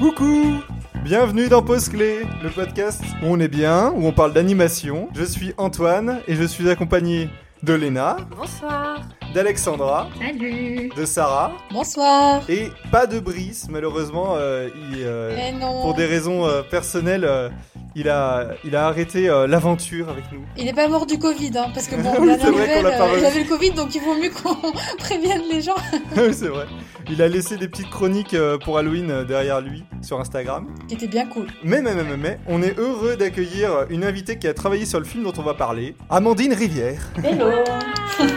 Coucou Bienvenue dans Pause Clé, le podcast où on est bien, où on parle d'animation. Je suis Antoine et je suis accompagné de Léna, Bonsoir. d'Alexandra, Salut. de Sarah Bonsoir. et pas de Brice, malheureusement, euh, il, euh, Eh non. pour des raisons euh, personnelles, euh, il, a, il a arrêté euh, l'aventure avec nous. Il est pas mort du Covid, hein, parce que bon, Oui, nouvelle, l'a pas euh, il avait le Covid, donc il vaut mieux qu'on prévienne les gens. Oui, c'est vrai. Il a laissé des petites chroniques euh, pour Halloween derrière lui sur Instagram. Qui était bien cool. Mais, mais, mais, mais, mais, on est heureux d'accueillir une invitée qui a travaillé sur le film dont on va parler, Amandine Rivière. Hello,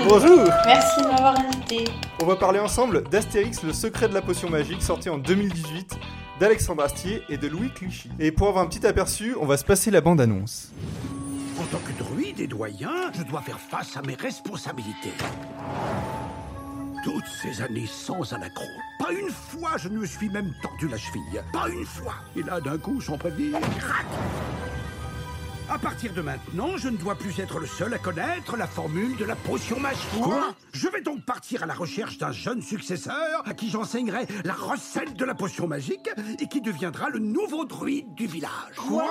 Bonjour merci de m'avoir invité. On va parler ensemble d'Astérix, le secret de la potion magique, sorti en 2018, d'Alexandre Astier et de Louis Clichy. Et pour avoir un petit aperçu, on va se passer la bande-annonce. En tant que druide et doyen, je dois faire face à mes responsabilités. Toutes ces années sans un accro. Pas une fois je ne me suis même tordu la cheville. Pas une fois. Et là, d'un coup, sans prévenir, crac À partir de maintenant, je ne dois plus être le seul à connaître la formule de la potion magique. Quoi Je vais donc partir à la recherche d'un jeune successeur à qui j'enseignerai la recette de la potion magique et qui deviendra le nouveau druide du village. Quoi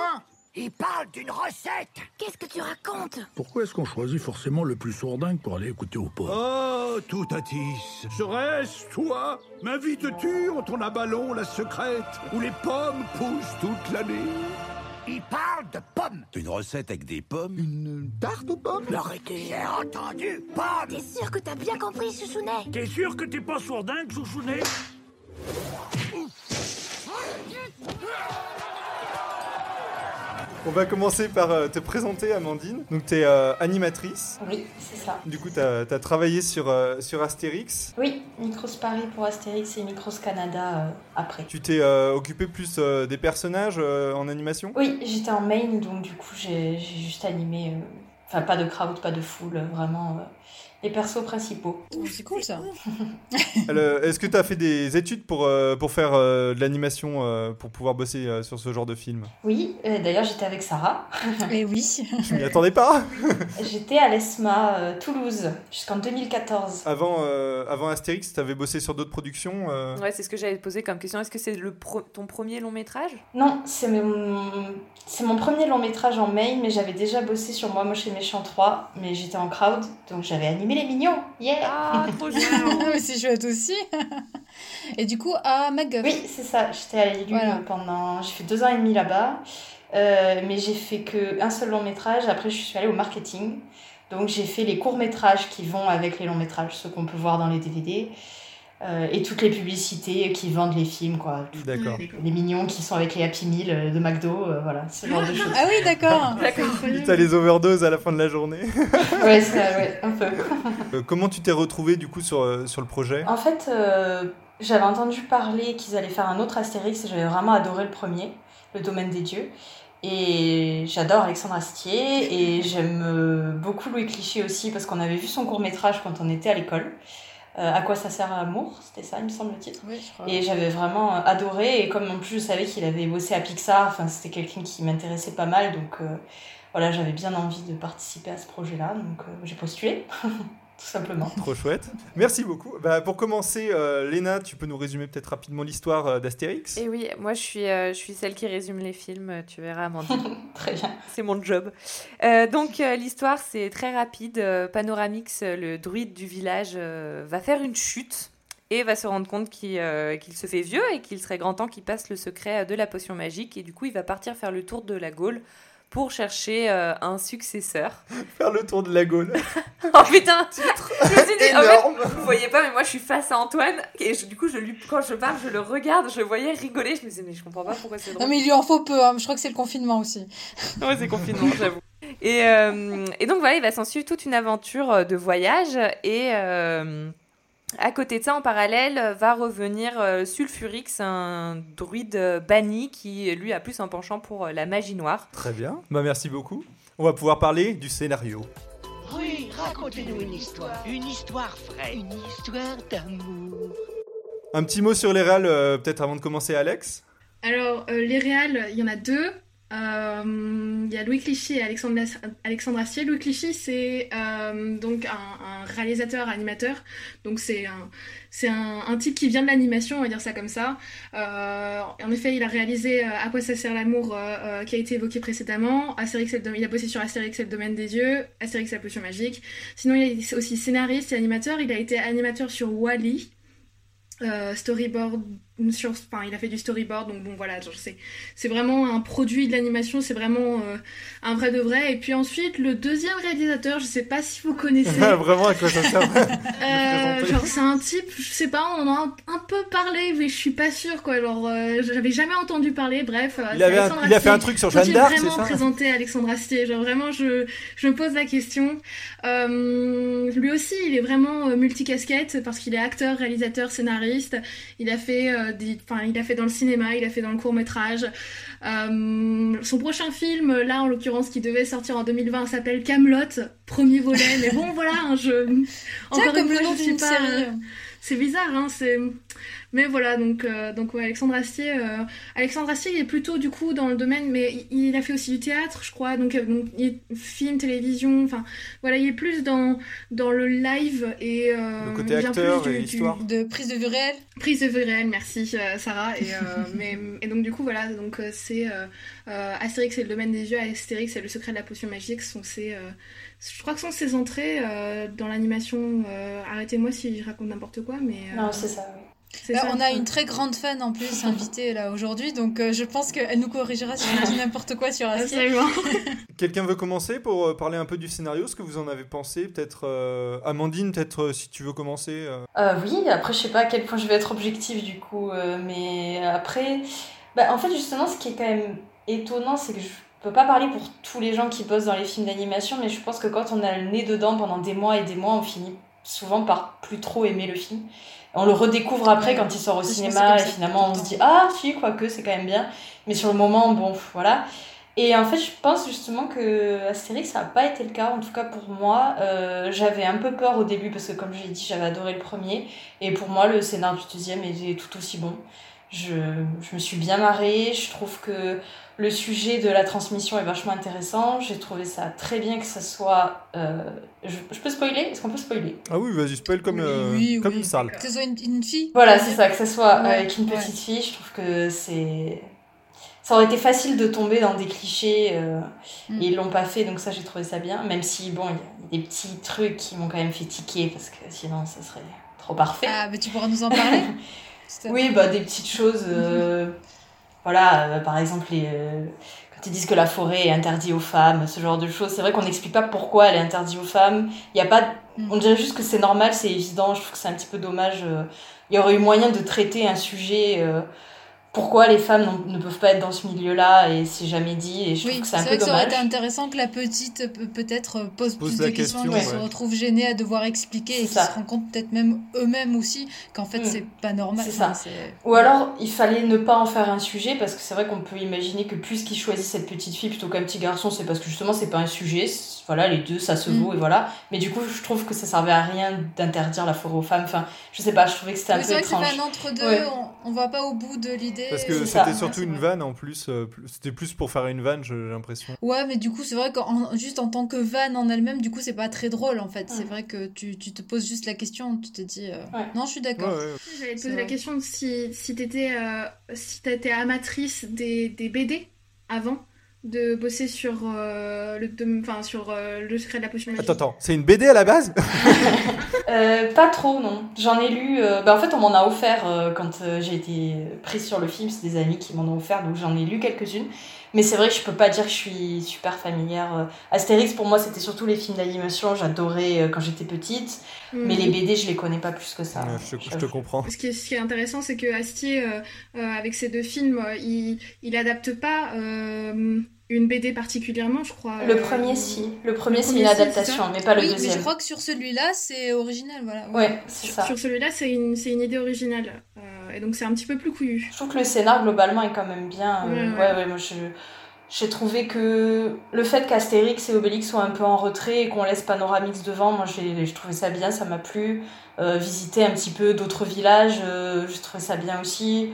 Il parle d'une recette Qu'est-ce que tu racontes Pourquoi est-ce qu'on choisit forcément le plus sourdingue pour aller écouter au port Oh, tout Atis, serait-ce toi M'invites-tu en ton abalon la secrète où les pommes poussent toute l'année Il parle de pommes. Une recette avec des pommes. Une tarte aux pommes? Arrêtez, j'ai entendu pommes. T'es sûr que t'as bien compris, Chouchounet? T'es sûr que t'es pas sourdingue, chouchounet? On va commencer par euh, te présenter, Amandine. Donc, tu es animatrice. Oui, c'est ça. Du coup, tu as, travaillé sur, euh, sur Astérix. Oui, Micros Paris pour Astérix et Micros Canada euh, après. Tu t'es euh, occupé plus euh, des personnages euh, en animation? Oui, j'étais en main, donc du coup j'ai juste animé, euh, enfin pas de crowd, pas de foule, vraiment euh, les persos principaux. C'est cool ça. Alors, Est-ce que tu as fait des études pour, euh, pour faire euh, de l'animation, euh, pour pouvoir bosser euh, sur ce genre de film? Oui, euh, d'ailleurs j'étais avec Sarah. Et oui. Je m'y attendais pas? J'étais à l'ESMA euh, Toulouse jusqu'en 2014. Avant, euh, avant Astérix, tu avais bossé sur d'autres productions euh, Ouais, c'est ce que j'avais posé comme question. Est-ce que c'est le pro- ton premier long métrage? Non, c'est mon, c'est mon premier long métrage en main, mais j'avais déjà bossé sur Moi Moche et Méchant 3, mais j'étais en crowd, donc j'avais animé les mignons. Yeah Ah, trop Mais c'est chouette aussi. Et du coup, à MacGuff. Oui, c'est ça. J'étais à l'élu Voilà. pendant. J'ai fait deux ans et demi là-bas. Euh, mais j'ai fait que un seul long métrage. Après, je suis allée au marketing. Donc, j'ai fait les courts métrages qui vont avec les longs métrages, ceux qu'on peut voir dans les DVD. Euh, et toutes les publicités qui vendent les films, quoi. D'accord. Les mignons qui sont avec les Happy Meal euh, de McDo, euh, voilà, ce genre de choses. Ah oui, d'accord. D'accord. T'as les overdoses à la fin de la journée. ouais, c'est ouais, un peu. Euh, comment tu t'es retrouvé du coup sur, sur le projet? En fait, euh, j'avais entendu parler qu'ils allaient faire un autre Astérix et j'avais vraiment adoré le premier, le domaine des dieux. Et j'adore Alexandre Astier et j'aime beaucoup Louis Clichy aussi parce qu'on avait vu son court métrage quand on était à l'école. Euh, à quoi ça sert à amour C'était ça, il me semble, le titre. Oui. Et j'avais vraiment euh, adoré et comme en plus je savais qu'il avait bossé à Pixar, enfin c'était quelqu'un qui m'intéressait pas mal donc euh, voilà j'avais bien envie de participer à ce projet-là donc euh, j'ai postulé tout simplement. Trop chouette. Merci beaucoup. Bah, pour commencer, euh, Léna, tu peux nous résumer peut-être rapidement l'histoire euh, d'Astérix Et oui, moi je suis, euh, je suis celle qui résume les films, euh, tu verras, Amandine. Très bien. c'est mon job. Euh, donc euh, l'histoire, c'est très rapide. Euh, Panoramix, le druide du village, euh, va faire une chute et va se rendre compte qu'il euh, qu'il se fait vieux et qu'il serait grand temps qu'il passe le secret de la potion magique. Et du coup, il va partir faire le tour de la Gaule pour chercher euh, un successeur. Faire le tour de la Gaule. Oh putain Je me suis dit, en fait, Énorme. Vous voyez pas, mais moi je suis face à Antoine et je- du coup, je lui, quand je parle, je le regarde, je le voyais rigoler. Je me disais, mais je comprends pas pourquoi c'est drôle. Non, mais il lui en faut peu. hein. Je crois que c'est le confinement aussi. Ouais, c'est confinement, j'avoue. Et, euh, et donc voilà, il va s'en suivre toute une aventure euh, de voyage. Et euh, à côté de ça, en parallèle, euh, va revenir euh, Sulfurix, un druide euh, banni qui, lui, a plus un penchant pour euh, la magie noire. Très bien. Bah, merci beaucoup. On va pouvoir parler du scénario. Oui, racontez-nous une histoire. Une histoire vraie. Une histoire d'amour. Un petit mot sur les réals, euh, peut-être avant de commencer, Alex? Alors, euh, les réals, il y en a deux. Euh, Il y a Louis Clichy et Alexandre, Alexandre Astier. Louis Clichy, c'est euh, donc un, réalisateur, animateur. Donc c'est un, type qui vient de l'animation, on va dire ça comme ça. Euh, en effet, il a réalisé À quoi ça sert l'amour, qui a été évoqué précédemment. Astérix, le il a bossé sur Astérix et le domaine des dieux, Astérix et la potion magique. Sinon, il est aussi scénariste et animateur. Il a été animateur sur Wally. Storyboard sur enfin il a fait du storyboard donc bon voilà c'est c'est vraiment un produit de l'animation c'est vraiment euh, un vrai de vrai et puis ensuite le deuxième réalisateur je sais pas si vous connaissez Vraiment, à quoi ça sert euh, genre c'est un type, je sais pas, on en a un, un peu parlé, mais je suis pas sûre quoi. Genre euh, j'avais jamais entendu parler. Bref, Il, c'est avait un- Alexandre il a fait un truc sur Jeanne d'Arc, c'est vraiment ça présenter Alexandre Astier Genre vraiment, je, je me pose la question. Lui aussi, il est vraiment multicasquette parce qu'il est acteur, réalisateur, scénariste. Il a fait, des, enfin, il a fait dans le cinéma, il a fait dans le court métrage. Euh, son prochain film, là en l'occurrence, qui devait sortir en 2020, s'appelle Camelot, premier volet. Mais bon, voilà, hein, je. Tiens, Encore comme une le fois, nom je suis pas- série. C'est bizarre, hein, c'est... Mais voilà, donc, euh, donc ouais, Alexandre Astier... euh, Alexandre Astier, il est plutôt, du coup, dans le domaine, mais il, il a fait aussi du théâtre, je crois, donc, euh, donc il est film, télévision, enfin, voilà, il est plus dans, dans le live et... euh, Le côté acteur plus et histoire. De prise de vue réelle. Prise de vue réelle, merci euh, Sarah. Et, euh, mais, et donc du coup voilà, donc c'est euh, euh, Astérix et le domaine des yeux, Astérix et le secret de la potion magique sont ces, euh, je crois que sont ses entrées euh, dans l'animation. euh, Arrêtez-moi si je raconte n'importe quoi, mais euh, Non, c'est ça, oui. ça. on a une très grande fan en plus invitée là aujourd'hui, donc euh, je pense qu'elle nous corrigera si je dis n'importe quoi sur Astier. Absolument. Quelqu'un veut commencer pour euh, parler un peu du scénario, ce que vous en avez pensé Peut-être euh, Amandine, peut-être si tu veux commencer. euh. Euh, oui, après, je sais pas à quel point je vais être objective du coup, euh, mais après, bah, en fait, justement, ce qui est quand même étonnant, c'est que je peux pas parler pour tous les gens qui bossent dans les films d'animation, mais je pense que quand on a le nez dedans pendant des mois et des mois, on finit souvent par plus trop aimer le film. On le redécouvre après quand il sort au Je cinéma et finalement on se dit ah si quoique c'est quand même bien, mais sur le moment bon voilà. Et en fait, je pense justement que Astérix, ça n'a pas été le cas, en tout cas pour moi. Euh, j'avais un peu peur au début parce que, comme j'ai dit, j'avais adoré le premier. Et pour moi, le scénar du deuxième était tout aussi bon. Je, je me suis bien marrée. Je trouve que le sujet de la transmission est vachement intéressant. J'ai trouvé ça très bien que ça soit. euh, je, je peux spoiler? Est-ce qu'on peut spoiler? Ah oui, vas-y, spoil comme, Oui, euh, oui, comme oui. une salle. Que ce soit une, une fille? Voilà, c'est ça, que ce soit Ouais, avec une ouais. petite fille, je trouve que c'est. Ça aurait été facile de tomber dans des clichés euh, Mm. et ils l'ont pas fait, donc ça j'ai trouvé ça bien. Même si, bon, il y a des petits trucs qui m'ont quand même fait tiquer parce que sinon ça serait trop parfait. Ah, mais tu pourras nous en parler? Oui, bah des petites choses. euh, voilà, euh, par exemple, les, euh, quand ils disent que la forêt est interdite aux femmes, ce genre de choses. C'est vrai qu'on n'explique pas pourquoi elle est interdite aux femmes. Il y a pas. Mm. On dirait juste que c'est normal, c'est évident. Je trouve que c'est un petit peu dommage. Il y aurait eu moyen de traiter un sujet. Euh, pourquoi les femmes ne peuvent pas être dans ce milieu-là et c'est jamais dit et je trouve Oui, que c'est un peu vrai que ça aurait dommage. été intéressant que la petite peut- peut-être euh, pose, Pose plus de questions, question, ouais. se retrouve gênée à devoir expliquer et qu'ils ça. se rendent compte peut-être même eux-mêmes aussi qu'en fait Mm. c'est pas normal. C'est ça. Enfin, Ou alors, il fallait ne pas en faire un sujet, parce que c'est vrai qu'on peut imaginer que puisqu'il choisit cette petite fille plutôt qu'un petit garçon, c'est parce que justement, c'est pas un sujet. C'est- Voilà, les deux, ça se Mm. vaut, et voilà. Mais du coup, je trouve que ça servait à rien d'interdire la forêt aux femmes. Enfin, je sais pas, je trouvais que c'était un peu c'est vrai que c'est étrange. pas un entre-deux, Ouais. on, on va pas au bout de l'idée. Parce que C'est c'était surtout Ouais, une c'est vanne en plus. euh, plus- C'était plus pour faire une vanne, j'ai l'impression. Ouais, mais du coup, c'est vrai qu'en juste en tant que vanne en elle-même, du coup, c'est pas très drôle en fait. C'est Ouais. vrai que tu, tu te poses juste la question, tu te dis euh, Ouais. non, je suis d'accord. ouais. J'allais te C'est poser la question si, si t'étais euh, si t'étais amatrice des, des BD avant de bosser sur euh, le de- enfin sur euh, le secret de la potion magique. Attends, attends, c'est une BD à la base? Euh, pas trop, non. J'en ai lu. euh, bah, en fait, on m'en a offert euh, quand euh, j'ai été prise sur le film. C'est des amis qui m'en ont offert, donc j'en ai lu quelques-unes. Mais c'est vrai que je peux pas dire que je suis super familière. euh. Astérix, pour moi, c'était surtout les films d'animation. J'adorais euh, quand j'étais petite. Mhm. Mais les BD, je les connais pas plus que ça. Ouais, je, te- je te j'avoue. comprends. Ce qui, est, ce qui est intéressant, c'est que Astier, euh, euh, avec ces deux films, il, il adapte pas euh, une BD particulièrement, je crois. Le euh, premier, si. Le premier, c'est une adaptation, mais pas le oui, mais deuxième. je crois que sur celui-là, c'est original, voilà. Ouais, c'est ça. Sur celui-là, c'est une, idée originale. Euh, et donc, c'est un petit peu plus couillu. Je trouve que le scénar, globalement, est quand même bien. euh, Ouais, ouais, moi, je. J'ai trouvé que le fait qu'Astérix et Obélix soient un peu en retrait et qu'on laisse Panoramix devant, moi j'ai je trouvais ça bien, ça m'a plu. Euh, visiter un petit peu d'autres villages, euh, j'ai trouvé ça bien aussi.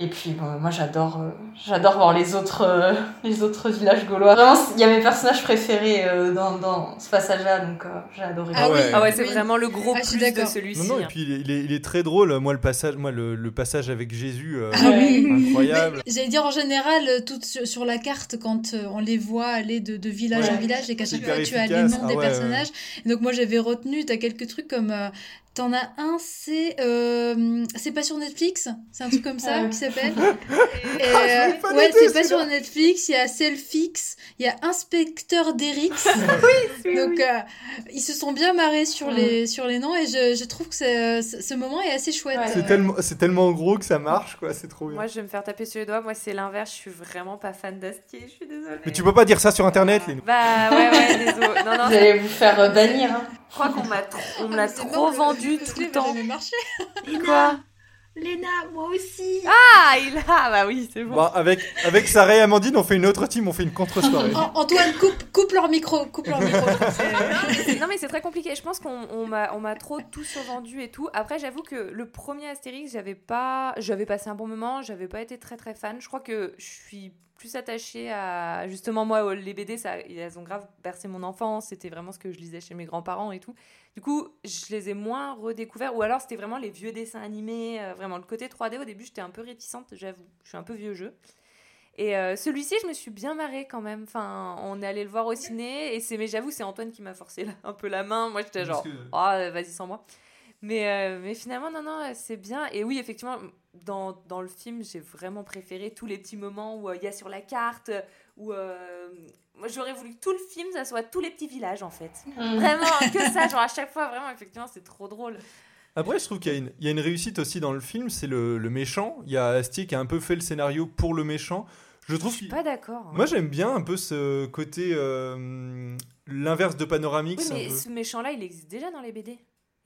Et puis bon, moi j'adore euh, j'adore voir les autres euh, les autres villages gaulois. Vraiment, il y a mes personnages préférés euh, dans, dans ce passage-là, donc euh, j'ai adoré. Ah ouais. Ah ouais, c'est Oui. vraiment le gros Ah, plus de celui-ci. Non, non, et hein. puis il est, il est- il est très drôle. Moi, le passage, moi, le, le passage avec Jésus, euh, Ah oui. incroyable. J'allais dire en général, tout sur, sur la carte, quand euh, on les voit aller de, de village Ouais. en village et qu'à chaque fois tu as les noms Ah des ouais, personnages. Et donc moi j'avais retenu, t'as quelques trucs comme. T'en as un, c'est. euh, c'est pas sur Netflix? C'est un truc comme ça qui s'appelle? Et, Ah, euh, ouais, c'est pas sur Netflix, il y a Selfix, il y a Inspecteur d'Erix. Donc euh, ils se sont bien marrés sur, Mm. les, sur les noms et je, je trouve que ce ce moment est assez chouette. Ouais. C'est tellement, c'est tellement gros que ça marche, quoi. C'est trop bien. Moi, je vais me faire taper sur les doigts. Moi, c'est l'inverse. Je suis vraiment pas fan d'Astier. Je suis désolée. Mais tu peux pas dire ça sur Internet, les Bah ouais, ouais, désolé. Non, non, Vous allez vous faire bannir. Hein. je crois qu'on m'a trop, on me Ah, l'a trop vendu le tout le temps. marché. Quoi Léna, moi aussi. Ah, il a. Bah oui, c'est bon. Bon, avec, avec Sarah et Amandine, on fait une autre team, on fait une contre-soirée. An- Antoine, coupe, coupe leur micro, coupe leur micro. C'est- Non, mais c'est- non, mais c'est très compliqué. Je pense qu'on on m'a on m'a trop tout survendu et tout. Après, j'avoue que le premier Astérix, j'avais pas, j'avais passé un bon moment. J'avais pas été très très fan. Je crois que je suis plus attachée à justement moi les BD. Ça, elles ont grave bercé mon enfance. C'était vraiment ce que je lisais chez mes grands-parents et tout. Du coup, je les ai moins redécouverts. Ou alors, c'était vraiment les vieux dessins animés. euh, vraiment, le côté 3D au début, j'étais un peu réticente. J'avoue, je suis un peu vieux jeu. Et euh, celui-ci, je me suis bien marrée quand même. Enfin, on est allé le voir au ciné et c'est, mais j'avoue, c'est Antoine qui m'a forcé la- un peu la main. Moi, j'étais genre, ah, vas-y sans moi. Mais, euh, mais finalement, non, non, c'est bien. Et oui, effectivement, dans, dans le film, j'ai vraiment préféré tous les petits moments où euh, il y a sur la carte, où euh, moi, j'aurais voulu que tout le film, ça soit tous les petits villages en fait. Mm. Vraiment, que ça, genre à chaque fois, vraiment, effectivement, c'est trop drôle. Après, je trouve qu'il y, a une- il y a une réussite aussi dans le film, c'est le, le méchant. Il y a Astier qui a un peu fait le scénario pour le méchant. Je trouve Je suis pas d'accord. hein. Moi, j'aime bien un peu ce côté. euh, L'inverse de Panoramix. Oui, un mais peu. ce méchant-là, il existe déjà dans les BD.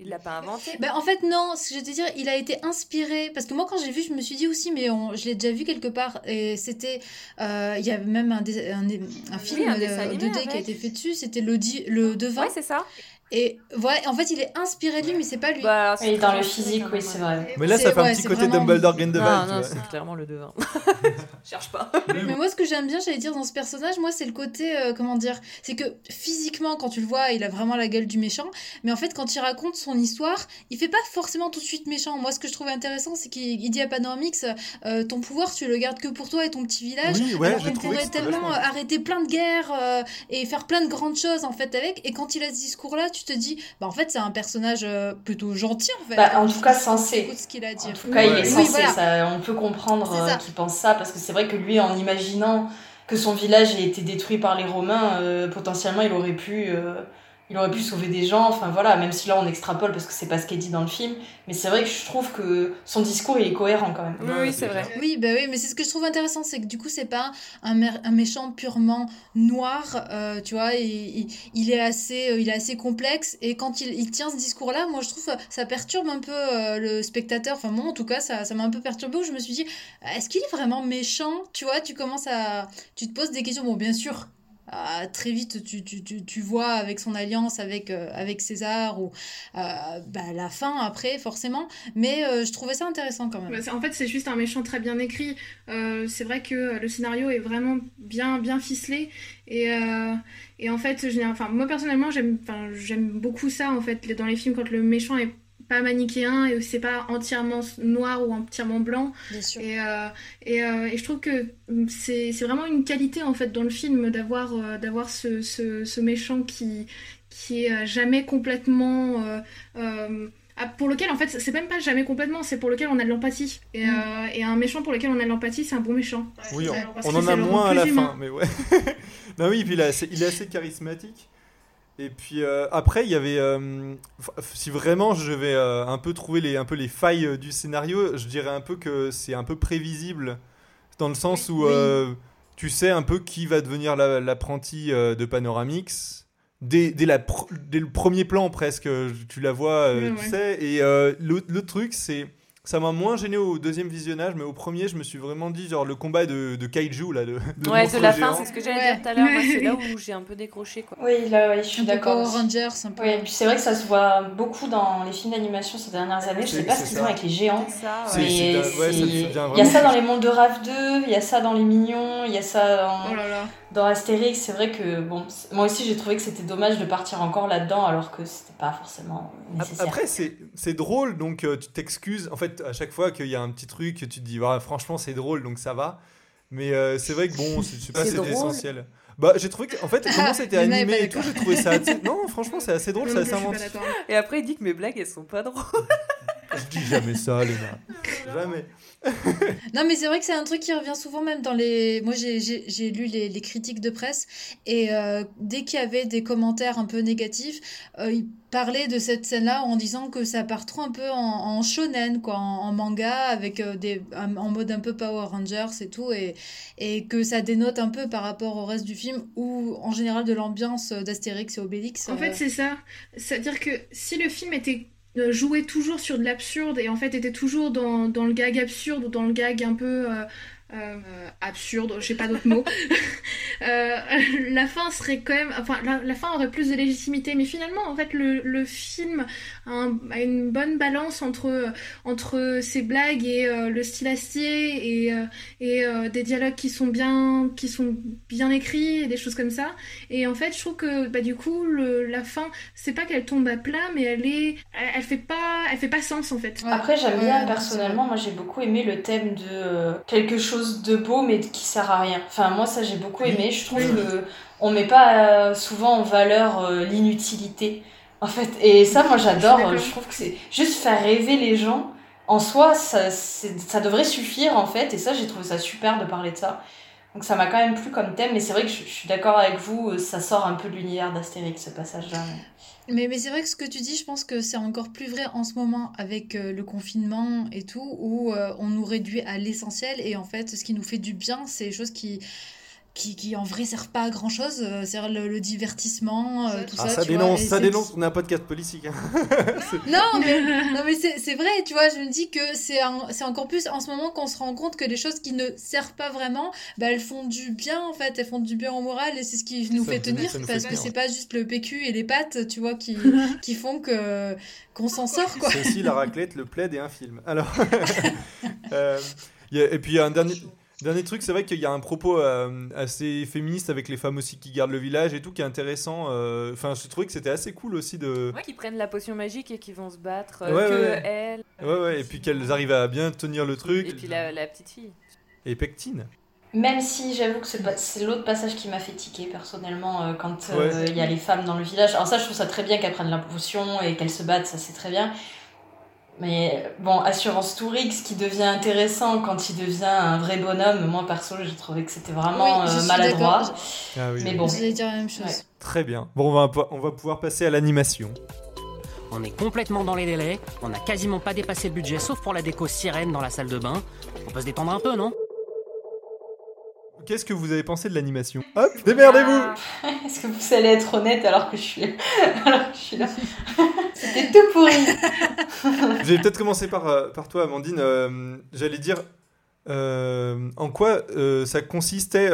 Il l'a pas inventé. Ben, en fait, non, ce que je veux te dire, il a été inspiré. Parce que moi, quand j'ai vu, je me suis dit aussi, mais on- je l'ai déjà vu quelque part. Et c'était. euh, Il y a même un, un, un film un animé 2D qui a été fait dessus. C'était le, le devin. Ouais, c'est ça. Et voilà, en fait, il est inspiré de lui, mais c'est pas lui. Bah, c'est Et dans très le physique, oui, c'est ouais. vrai. Mais là, ça fait un petit côté Dumbledore Grindelwald. Non, tu non, vois. c'est clairement le devin. Cherche pas. Mais moi, ce que j'aime bien, j'allais dire, dans ce personnage, moi, c'est le côté, euh, comment dire, c'est que physiquement, quand tu le vois, il a vraiment la gueule du méchant. Mais en fait, quand il raconte son histoire, il fait pas forcément tout de suite méchant. Moi, ce que je trouvais intéressant, c'est qu'il il dit à Panoramix, euh, ton pouvoir, tu le gardes que pour toi et ton petit village. Oui, ouais, alors pourrait tellement euh, arrêter plein de guerres euh, et faire plein de grandes choses, en fait, avec. Et quand il a ce discours-là, tu te dis, bah, en fait, c'est un personnage euh, plutôt gentil, en fait. Bah, en tout tu- cas, tu écoutes ce qu'il a à dire. En tout cas, il est Oui, censé, voilà. ça, on peut comprendre euh, qu'il pense ça, parce que c'est vrai que lui, en imaginant que son village ait été détruit par les Romains, euh, potentiellement, il aurait pu... euh, il aurait pu sauver des gens, enfin voilà, même si là on extrapole parce que c'est pas ce qui est dit dans le film, mais c'est vrai que je trouve que son discours il est cohérent quand même. Oui, oui, c'est vrai. Oui, bah oui, mais c'est ce que je trouve intéressant, c'est que du coup, c'est pas un, méchant purement noir, euh, tu vois, et, il, il est assez, euh, il est assez complexe, et quand il, il tient ce discours-là, moi je trouve que ça perturbe un peu euh, le spectateur, enfin moi en tout cas, ça ça m'a un peu perturbé, où je me suis dit, est-ce qu'il est vraiment méchant Tu vois, tu commences à, tu te poses des questions, bon bien sûr. Ah, très vite, tu, tu, tu, tu vois avec son alliance avec, euh, avec César ou euh, bah, la fin après, forcément. Mais euh, je trouvais ça intéressant quand même. En fait, c'est juste un méchant très bien écrit. Euh, c'est vrai que le scénario est vraiment bien, bien ficelé. Et, euh, et en fait, enfin, moi personnellement, j'aime beaucoup ça en fait, dans les films quand le méchant est pas manichéen et c'est pas entièrement noir ou entièrement blanc. Bien sûr. Et, euh, et, euh, et je trouve que c'est c'est vraiment une qualité en fait dans le film d'avoir euh, d'avoir ce, ce, ce méchant qui, qui est jamais complètement. euh, euh, ah, pour lequel en fait c'est même pas jamais complètement, c'est pour lequel on a de l'empathie. Et, Mm. euh, et un méchant pour lequel on a de l'empathie, c'est un bon méchant. Oui, on, en a moins à la fin, mais ouais. non, oui, puis il est assez, il est assez charismatique. Et puis euh, après, il y avait. euh, si vraiment je vais euh, un peu trouver les, un peu les failles du scénario, je dirais un peu que c'est un peu prévisible. Dans le sens où Oui. tu sais un peu qui va devenir la- l'apprenti de Panoramix. Dès, dès, la pr- dès le premier plan, presque, tu la vois, tu ouais. sais. Et l'autre truc, c'est. Ça m'a moins gêné au deuxième visionnage, mais au premier, je me suis vraiment dit, genre, le combat de, de kaiju, là, de, de Ouais, de la fin, c'est ce que j'allais Ouais. dire tout à l'heure. C'est là où j'ai un peu décroché, quoi. Oui, là, ouais, je suis d'accord. Power. Rangers, un peu. Puis c'est vrai que ça se voit beaucoup dans les films d'animation ces dernières années. Je sais pas ce qu'ils ont avec les géants. C'est ça, ouais. Mais ouais, il y a ça dans les mondes de Rave 2, il y a ça dans les Mignons, il y a ça dans, Oh là là. Dans Astérix. C'est vrai que bon, moi aussi j'ai trouvé que c'était dommage de partir encore là-dedans alors que c'était pas forcément nécessaire. Après, c'est c'est drôle, donc euh, tu t'excuses. En fait, à chaque fois qu'il y a un petit truc, tu te dis, Ah, franchement, c'est drôle, donc ça va. Mais euh, c'est vrai que bon, c'est- je sais pas, essentiel. Bah, j'ai trouvé que, en fait, comment c'était animé et tout, j'ai trouvé ça assez... Non, franchement, c'est assez drôle, c'est assez inventif. Et après, il dit que mes blagues, elles sont pas drôles. Je dis jamais ça, Léna. Jamais. Non, mais c'est vrai que c'est un truc qui revient souvent même dans les. Moi, j'ai- lu les, les critiques de presse et euh, dès qu'il y avait des commentaires un peu négatifs, euh, ils parlaient de cette scène-là en disant que ça part trop un peu en, en shonen, quoi, en, en manga, avec euh, des, en mode un peu Power Rangers et tout, et, et que ça dénote un peu par rapport au reste du film ou en général de l'ambiance d'Astérix et Obélix. En euh, fait, c'est ça. C'est-à-dire que si le film était euh, jouait toujours sur de l'absurde et en fait était toujours dans, le gag absurde ou dans le gag un peu euh, euh, absurde, je sais pas d'autres mots, euh, la fin serait quand même, enfin la, fin aurait plus de légitimité. Mais finalement, en fait, le, film un- a une bonne balance entre entre ses blagues et euh, le style acier et euh, et euh, des dialogues qui sont bien qui sont bien écrits et des choses comme ça. Et en fait, je trouve que bah, du coup, le, la fin, c'est pas qu'elle tombe à plat, mais elle est, elle, elle fait pas, elle fait pas sens en fait. ouais. Après, j'aime bien personnellement, moi j'ai beaucoup aimé le thème de quelque chose de beau mais qui sert à rien. Enfin, moi ça j'ai beaucoup aimé. Je trouve que on met pas souvent en valeur euh, l'inutilité en fait. Et ça, moi j'adore. Je trouve que c'est juste faire rêver les gens. En soi, ça, ça devrait suffire en fait. Et ça, j'ai trouvé ça super de parler de ça. Donc ça m'a quand même plu comme thème. Mais c'est vrai que je, je suis d'accord avec vous, euh, ça sort un peu de l'univers d'Astérix ce passage-là. Mais, mais c'est vrai que ce que tu dis, je pense que c'est encore plus vrai en ce moment avec euh, le confinement et tout, où euh, on nous réduit à l'essentiel et en fait, ce qui nous fait du bien, c'est des choses qui, qui, qui en vrai servent pas à grand chose, c'est-à-dire le, le divertissement, euh, tout Ah, ça. ça tu vois, dénonce, et ça dénonce. On a un podcast politique. hein. Non, mais, non, mais c'est c'est vrai, tu vois, je me dis que c'est encore plus en ce moment qu'on se rend compte que les choses qui ne servent pas vraiment, bah, elles font du bien en fait, elles font du bien au moral et c'est ce qui nous Ça fait tenir nous fait parce que c'est pas juste le PQ et les pâtes, tu vois, qui, qui font que qu'on s'en sort quoi. C'est aussi la raclette, le plaid et un film. Alors, euh, il y a- et puis il y a un dernier, dernier truc, c'est vrai qu'il y a un propos euh, assez féministe avec les femmes aussi qui gardent le village et tout qui est intéressant. euh, Enfin, je trouvais que c'était assez cool aussi de. Ouais, qui prennent la potion magique et qui vont se battre, euh, Ouais, que ouais, ouais. elle. Ouais, ouais, et puis qu'elles arrivent à bien tenir le truc. Et puis la, la petite fille. Et Pectine. Même si j'avoue que ce pa- c'est l'autre passage qui m'a fait tiquer personnellement euh, quand euh, Ouais. il y a les femmes dans le village. Alors ça, je trouve ça très bien qu'elles prennent la potion et qu'elles se battent, ça c'est très bien. Mais bon, Assurance Tourix qui devient intéressant quand il devient un vrai bonhomme, moi perso j'ai trouvé que c'était vraiment Oui, euh, maladroit. Ah oui. Mais oui. bon. J'allais dire la même chose. Ouais. Très bien. Bon, on va, po- on va pouvoir passer à l'animation. On est complètement dans les délais, on n'a quasiment pas dépassé le budget sauf pour la déco sirène dans la salle de bain. On peut se détendre un peu, non? Qu'est-ce que vous avez pensé de l'animation Hop, démerdez-vous Ah, Est-ce que vous allez être honnête alors que je suis, alors que je suis là C'était tout pourri. Je vais peut-être commencer par, euh, par toi, Amandine. Euh, J'allais dire euh, en quoi euh, ça consistait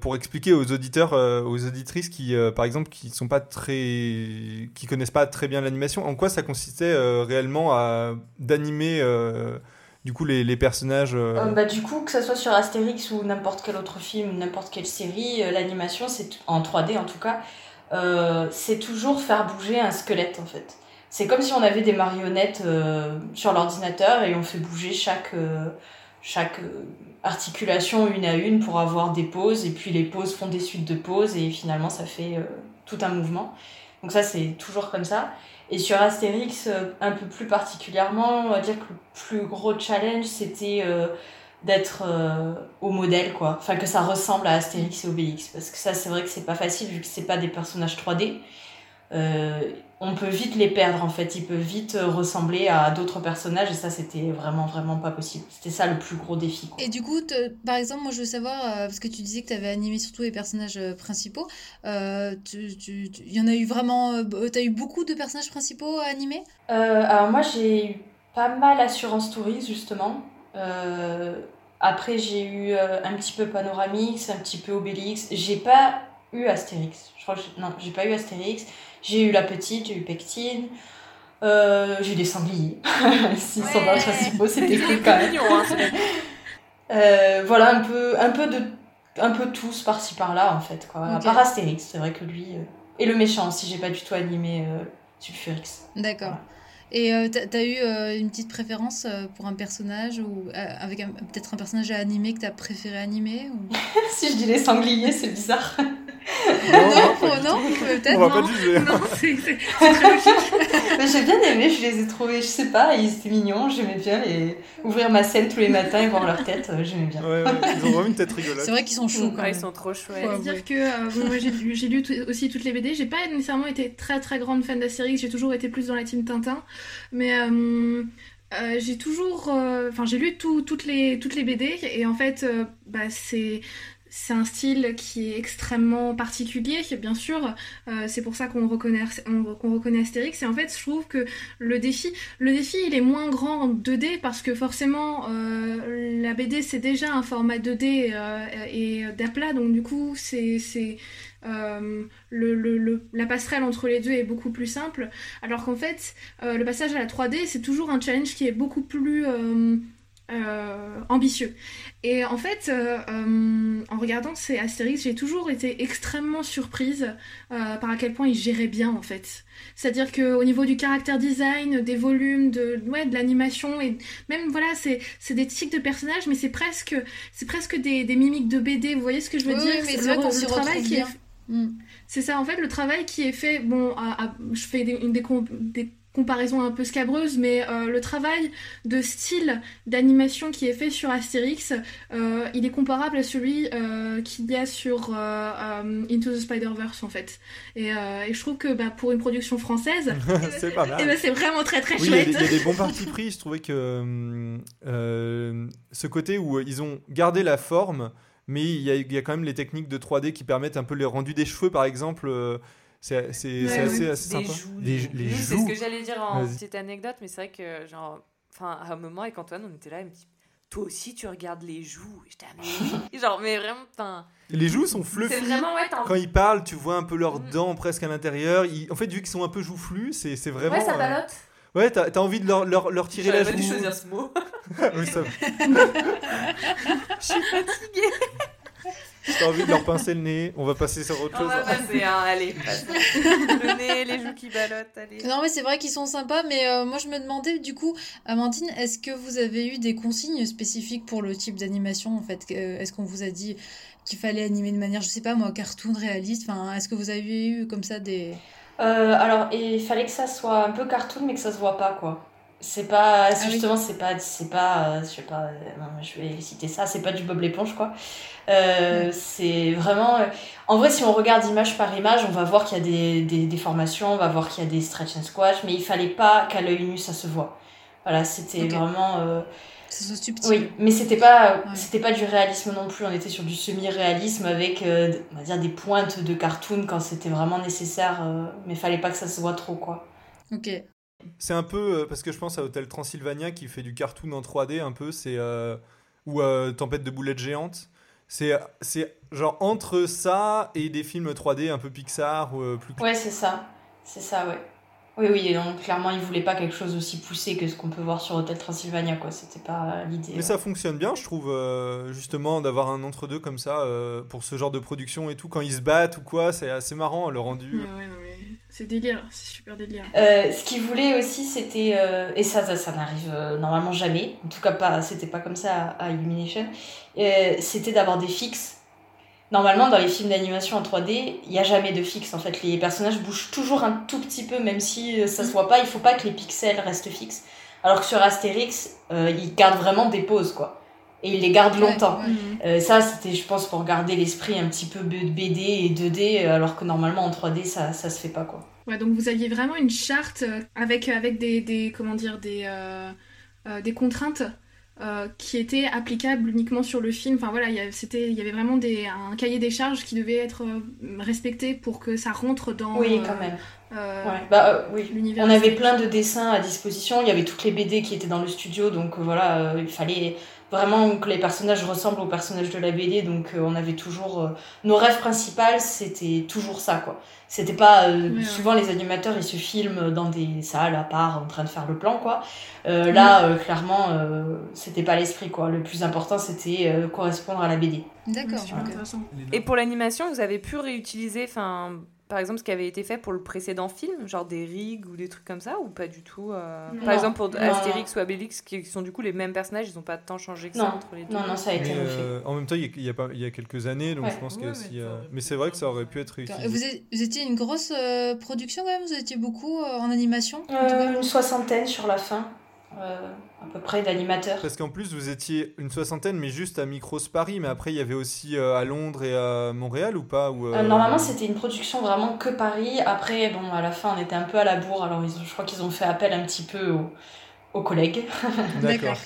pour expliquer aux auditeurs, aux auditrices qui, par exemple, qui sont pas très, qui connaissent pas très bien l'animation, en quoi ça consistait réellement à d'animer du coup les, personnages. euh, Euh, bah, du coup, que ce soit sur Astérix ou n'importe quel autre film, n'importe quelle série, euh, l'animation, c'est en 3D en tout cas, c'est toujours faire bouger un squelette en fait. C'est comme si on avait des marionnettes sur l'ordinateur et on fait bouger chaque, chaque articulation une à une pour avoir des pauses et puis les pauses font des suites de pauses et finalement ça fait tout un mouvement. Donc ça c'est toujours comme ça. Et sur Astérix, euh, un peu plus particulièrement, on va dire que le plus gros challenge, c'était euh, d'être euh, au modèle, quoi. Enfin, que ça ressemble à Astérix et Obélix. Parce que ça, c'est vrai que c'est pas facile, vu que c'est pas des personnages 3D. Euh, on peut vite les perdre, en fait. Ils peuvent vite euh, ressembler à d'autres personnages, et ça, c'était vraiment, vraiment pas possible. C'était ça le plus gros défi, quoi. Et du coup, par exemple, moi je veux savoir, euh, parce que tu disais que tu avais animé surtout les personnages euh, principaux, euh, il y en a eu vraiment, euh, t'as eu beaucoup de personnages principaux à animer? Alors moi j'ai eu pas mal Assurance Touriste, justement. Après, j'ai eu un petit peu Panoramix, un petit peu Obélix. J'ai pas eu Astérix. Je crois que non, j'ai pas eu Astérix. J'ai eu La Petite, j'ai eu Pectine. Euh, j'ai eu des sangliers. S'ils sont dans les principaux, c'était cool quand même. mignon, hein, voilà, un peu, un peu de, un peu tous par-ci par-là en fait. Quoi. À Ok. part Astérix, c'est vrai que lui. euh, Et le méchant aussi, j'ai pas du tout animé euh, Sulfurix. D'accord. Et euh, t'as eu euh, une petite préférence euh, pour un personnage ou euh, avec peut-être un personnage à animer que t'as préféré animer ou... si je dis les sangliers, c'est bizarre. Non, non, peut-être. On va pas non. juger. Non, c'est j'ai bien aimé, je les ai trouvés, je sais pas, ils étaient mignons, j'aimais bien les... ouvrir ma scène tous les matins et voir leur tête, j'aimais bien. Ouais, ouais, ils ont vraiment une tête rigolote. C'est vrai qu'ils sont chauds quand Ouais, ils sont trop chouettes. Ouais. C'est-à-dire que euh, bon, moi, j'ai lu, lu aussi toutes les BD. J'ai pas nécessairement été très très grande fan d'Astérix. J'ai toujours été plus dans la team Tintin. Mais euh, euh, j'ai toujours, euh, enfin j'ai lu tout- toutes les BD et en fait bah, c'est c'est un style qui est extrêmement particulier, bien sûr. Euh, c'est pour ça qu'on reconnaît, Astérix. Et en fait, je trouve que le défi, il est moins grand en 2D parce que forcément, euh, la BD c'est déjà un format 2D euh, et d'aplat, donc du coup, c'est la passerelle entre les deux est beaucoup plus simple. Alors qu'en fait, le passage à la 3D, c'est toujours un challenge qui est beaucoup plus euh, ambitieux. Et en fait, euh, euh, en regardant ces Astérix, j'ai toujours été extrêmement surprise par à quel point ils géraient bien en fait. C'est-à-dire qu'au niveau du caractère design, des volumes, de, ouais, de l'animation, et même voilà, c'est c'est des tics de personnages, mais c'est presque, c'est presque des, des mimiques de BD, vous voyez ce que je veux Oui, dire? mais C'est le- le travail qui est. Mm. c'est ça, en fait, le travail qui est fait, bon, à- à- je fais des, une des, des comparaisons un peu scabreuses, mais euh, le travail de style d'animation qui est fait sur Astérix, euh, il est comparable à celui euh, qu'il y a sur Into the Spider-Verse, en fait. Et, et je trouve que bah, pour une production française, c'est eh ben, c'est vraiment très très Oui, il y, a chouette. des- il y a des bons partis pris. Je trouvais que ce côté où ils ont gardé la forme, mais il y, a, il y a quand même les techniques de 3D qui permettent un peu le rendu des cheveux, par exemple. euh, c'est Ouais, assez, assez Des sympa. joues. Les, les Oui, C'est ce que j'allais dire en petite anecdote, mais c'est vrai que, genre, enfin, à un moment, avec Antoine, on était là, il me dit, toi aussi, tu regardes les joues? Et j'étais, ah, mais genre, mais vraiment, enfin, Les joues sont c'est fluffy. vraiment, ouais, t'as Quand ils parlent, tu vois un peu leurs Mm. dents presque à l'intérieur. Ils- En fait, vu qu'ils sont un peu joufflus, c'est c'est vraiment. Ouais, ça euh, ballotte. Ouais, t'as as envie de leur, leur, leur tirer la J'aurais pas dû joue. choisir ce mot. oui, ça... Je suis fatiguée. T'as envie de leur pincer le nez. On va passer sur autre On chose. va passer, hein, allez, passe. Le nez, les joues qui ballottent, allez. Non, mais c'est vrai qu'ils sont sympas, mais euh, moi je me demandais du coup, Amandine, est-ce que vous avez eu des consignes spécifiques pour le type d'animation en fait Euh, Est-ce qu'on vous a dit qu'il fallait animer de manière, je sais pas moi, cartoon, réaliste? Enfin, est-ce que vous avez eu comme ça des. Euh, alors, il fallait que ça soit un peu cartoon, mais que ça se voit pas, quoi. C'est pas, oui. justement, c'est pas, c'est pas, euh, je sais pas, euh, je vais citer ça, c'est pas du Bob l'éponge, quoi. Euh, C'est vraiment, euh, en vrai, si on regarde image par image, on va voir qu'il y a des, des déformations, on va voir qu'il y a des stretch and squash, mais il fallait pas qu'à l'œil nu ça se voit. Voilà, c'était Ok. vraiment. euh, Que ce soit subtil oui, mais c'était pas, Ouais. c'était pas du réalisme non plus. On était sur du semi-réalisme avec, euh, on va dire, des pointes de cartoon quand c'était vraiment nécessaire. euh, mais fallait pas que ça se voit trop, quoi. Ok. C'est un peu euh, parce que je pense à Hôtel Transylvania qui fait du cartoon en 3D un peu, c'est euh, ou euh, Tempête de boulettes géantes. C'est c'est genre entre ça et des films 3D un peu Pixar ou euh, plus Ouais, c'est ça. C'est ça, ouais. Oui, oui, et donc clairement, ils voulaient pas quelque chose aussi poussé que ce qu'on peut voir sur Hotel Transylvania, quoi. C'était pas l'idée. Mais ouais. ça fonctionne bien, je trouve, euh, justement, d'avoir un entre-deux comme ça euh, pour ce genre de production et tout. Quand ils se battent ou quoi, c'est assez marrant le rendu. Ouais, ouais, c'est délire, c'est super délire. Euh, ce qu'ils voulaient aussi, c'était euh, et ça, ça, ça n'arrive euh, normalement jamais. En tout cas, pas, c'était pas comme ça à, à Illumination. c'était d'avoir des fixes. Normalement, dans les films d'animation en 3D, il n'y a jamais de fixe. En fait, les personnages bougent toujours un tout petit peu, même si ça se voit pas. Il faut pas que les pixels restent fixes. Alors que sur Astérix, ils gardent vraiment des poses, quoi. Et ils les gardent longtemps. Ouais, ouais. Euh, ça, c'était, je pense, pour garder l'esprit un petit peu BD et 2D, euh, alors que normalement en 3D, ça, ça se fait pas, quoi. Ouais, donc vous aviez vraiment une charte euh, avec, avec des, des comment dire, des, euh, euh, des contraintes euh, qui était applicable uniquement sur le film. Enfin voilà, il y, il avait vraiment des, un cahier des charges qui devait être euh, respecté pour que ça rentre dans Oui, euh, quand même. euh, Ouais, bah euh, oui. l'univers. On avait plein de dessins à disposition, il y avait toutes les BD qui étaient dans le studio, donc euh, voilà, euh, il fallait vraiment que les personnages ressemblent aux personnages de la BD, donc euh, on avait toujours... euh, nos rêves principaux, c'était toujours ça, quoi. C'était pas... euh, Ouais, ouais. Souvent, les animateurs, ils se filment dans des salles à part, en train de faire le plan, quoi. Euh, là, euh, clairement, euh, c'était pas l'esprit, quoi. Le plus important, c'était euh, correspondre à la BD. D'accord. Intéressant. Et pour l'animation, vous avez pu réutiliser, enfin, par exemple, ce qui avait été fait pour le précédent film, genre des rigs ou des trucs comme ça, ou pas du tout euh. Par exemple, pour Non. Astérix ou Obélix, qui sont du coup les mêmes personnages, ils n'ont pas tant changé que ça entre les deux. Non, non, ça a été Mais, refait. euh, en même temps, il y a, il y a pas, il y a quelques années, donc Ouais. je pense que si. euh, mais c'est vrai que ça aurait pu être Vous, réutilisé. êtes- vous étiez une grosse euh, production quand même Vous étiez beaucoup euh, en animation en Euh, une soixantaine sur la fin, euh, à peu près, d'animateurs. Parce qu'en plus, vous étiez une soixantaine, mais juste à Micros Paris. Mais après, il y avait aussi euh, à Londres et à Montréal ou pas ou, euh, Euh, normalement, c'était une production vraiment que Paris. Après, bon, à la fin, on était un peu à la bourre. Alors, ils je crois qu'ils ont fait appel un petit peu aux, aux collègues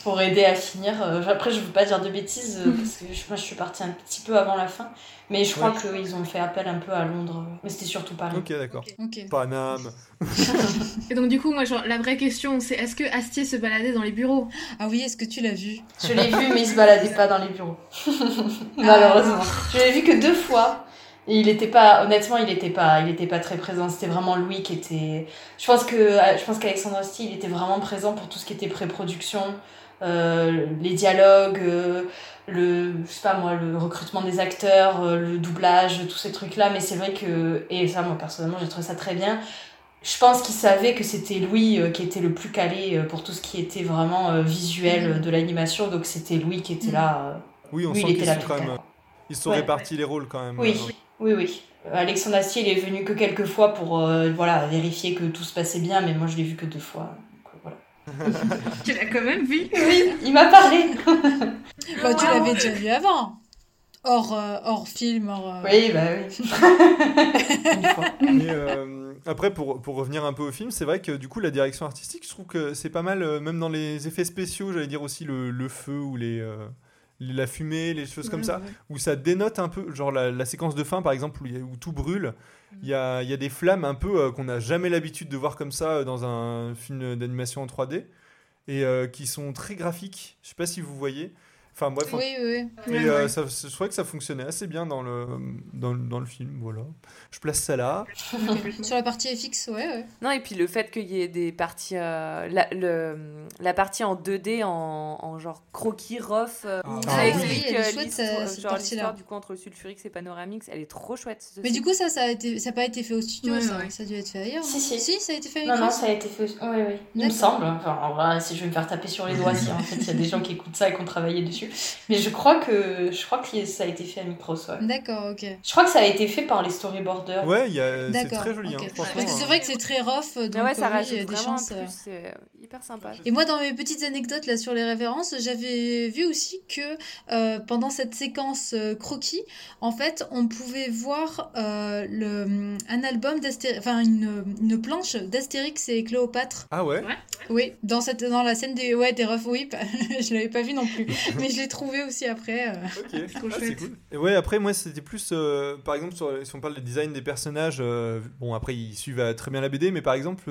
pour aider à finir. Euh, Après, je veux pas dire de bêtises euh, parce que je- moi, je suis partie un petit peu avant la fin. Mais je crois Ouais. qu'ils ont fait appel un peu à Londres. Mais c'était surtout Paris. Ok, d'accord. Paname. Et donc du coup, moi, genre, la vraie question, c'est est-ce que Astier se baladait dans les bureaux? Ah oui, est-ce que tu l'as vu? Je l'ai vu, mais il se baladait pas dans les bureaux. Malheureusement. Je l'ai vu que deux fois. Et il était pas, honnêtement, il était pas, il était pas très présent. C'était vraiment Louis qui était. Je pense que, je pense qu'Alexandre Astier, il était vraiment présent pour tout ce qui était pré-production, euh, les dialogues, euh, le, je sais pas moi, le recrutement des acteurs, euh, le doublage, tous ces trucs-là. Mais c'est vrai que, et ça, moi personnellement, j'ai trouvé ça très bien. Je pense qu'il savait que c'était Louis euh, qui était le plus calé euh, pour tout ce qui était vraiment euh, visuel euh, de l'animation. Donc c'était Louis qui était là. euh, Oui, on sent était là tout quand même. Ils se sont Ouais. répartis les rôles quand même. Oui, Euh, oui, oui. Euh, Alexandre Astier, il est venu que quelques fois pour euh, voilà, vérifier que tout se passait bien, mais moi je l'ai vu que deux fois. donc, euh, voilà. Tu l'as quand même vu Oui, il m'a parlé. Bah, Tu l'avais déjà vu avant. Hors, euh, hors film, hors. euh, Oui, bah oui. Une fois. Mais euh, après, pour, pour revenir un peu au film, c'est vrai que du coup, la direction artistique, je trouve que c'est pas mal, euh, même dans les effets spéciaux, j'allais dire aussi le, le feu ou les, euh, les- la fumée, les choses comme ça, où ça dénote un peu, genre la, la séquence de fin par exemple, où, il y a- où tout brûle, il y a, il y a des flammes un peu euh, qu'on n'a jamais l'habitude de voir comme ça euh, dans un film d'animation en 3D, et euh, qui sont très graphiques, je sais pas si vous voyez. Enfin bref, Oui, oui, oui. et euh, ça- je trouvais que ça fonctionnait assez bien dans le, dans, le- dans le film, voilà. Je place ça là. Sur la partie FX, ouais, ouais. Non, et puis le fait qu'il y ait des parties. euh, la, le, la partie en 2D, en, en genre croquis, rough, euh, Ah, ça oui, explique elle est euh, chouette, l'histoire- ça- cette genre partie-là. l'histoire du coup entre Sulfurix et Panoramix, elle est trop chouette. ce Mais film. du coup, ça, ça a été, ça a pas été fait au studio, ça. ouais. Ça a dû être fait ailleurs. Si, si. Si, ça a été fait à Non, non, ça a été fait. Oui, oui. Il me semble. Enfin, en vrai, si je vais me faire taper sur les doigts, si en fait il y a des gens qui écoutent ça et qui ont travaillé dessus. Mais je crois que, je crois que ça a été fait à Micros, ouais. D'accord, ok. Je crois que ça a été fait par les storyboarders. Ouais, il y a- c'est très joli, ok. hein, Parce que c'est hein. vrai que c'est très rough, donc Ah ouais, ça oui, rajoute des chances. c'est hyper sympa. Et moi, dans mes petites anecdotes là sur les références, j'avais vu aussi que euh, pendant cette séquence euh, croquis, en fait, on pouvait voir euh, le, un album d'Astérix, enfin une, une planche d'Astérix et Cléopâtre. Ah ouais Oui, dans cette dans la scène des ouais des refs, oui, je l'avais pas vu non plus, mais je l'ai trouvé aussi après. euh. Ok, Trop Ah, chouette. cool. Et ouais, après, moi, c'était plus, euh, par exemple, sur, si on parle des designs des personnages, euh, bon, après, ils suivent très bien la BD, mais par exemple,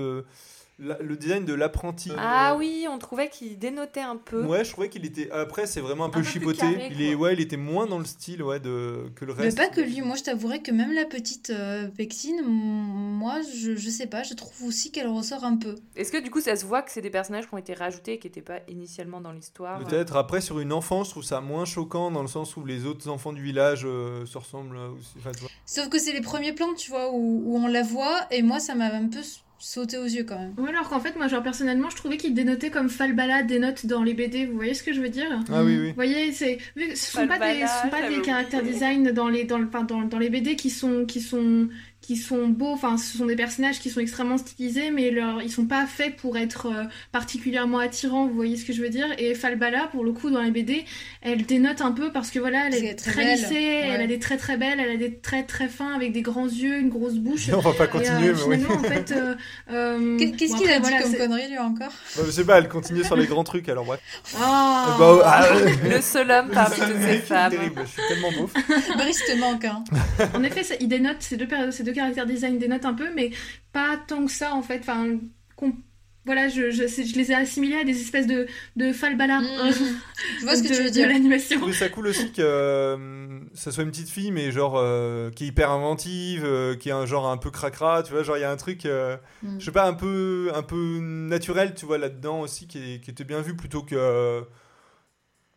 la- le design de l'apprenti. Ah euh, oui, on trouvait qu'il dénotait un peu. Ouais, je trouvais qu'il était. Après, c'est vraiment un peu chipoté. carré, il est, ouais, il était moins dans le style, ouais, de que le Mais reste. pas que lui, moi je t'avouerais que même la petite euh, Pexine, moi je, je sais pas, je trouve aussi qu'elle ressort un peu. Est-ce que du coup ça se voit que c'est des personnages qui ont été rajoutés et qui n'étaient pas initialement dans l'histoire? Euh Peut-être. Après, sur une enfant, je trouve ça moins choquant dans le sens où les autres enfants du village euh, se ressemblent aussi. Enfin, tu vois. Sauf que c'est les premiers plans, tu vois, où, où on la voit, et moi ça m'a un peu s- sauté aux yeux quand même. Ou alors qu'en fait, moi, genre, personnellement, je trouvais qu'il dénotait comme Falbala dénote dans les BD. Vous voyez ce que je veux dire? Ah oui, oui. Vous voyez, c'est ce sont pas des, ce sont pas des caractères design dans les dans le dans, dans les BD qui sont qui sont qui sont beaux. Enfin, ce sont des personnages qui sont extrêmement stylisés, mais leur, ils sont pas faits pour être euh, particulièrement attirants. Vous voyez ce que je veux dire? Et Falbala, pour le coup, dans les BD, elle dénote un peu parce que voilà, elle est, très lissée, elle Ouais. a des traits très belles, elle a des traits très fins avec des grands yeux, une grosse bouche. On va pas Et, continuer, euh, mais oui. en fait, euh, Euh, Qu'est- Qu'est-ce bon, qu'il a dit voilà, comme connerie lui encore? Bah, je sais pas, elle continue sur les grands trucs, alors bref. Ah. Bah, ah, euh, Le seul homme parmi c'est toutes ces femmes. terrible, je suis tellement beauf. Brice te manque. Hein. En effet, ça- il dénote, ces deux, ces deux caractères design dénotent un peu, mais pas tant que ça en fait. Enfin, voilà, je, je, je les ai assimilés à des espèces de, de falbalas Mhm. Je vois ce que de, tu veux de dire. Je l'animation. trouvais ça cool aussi que euh, ça soit une petite fille, mais genre euh, qui est hyper inventive, euh, qui est un genre un peu cracra, tu vois, genre il y a un truc, euh, Mm. je sais pas, un peu, un peu naturel, tu vois, là-dedans aussi, qui, est- qui était bien vu plutôt que.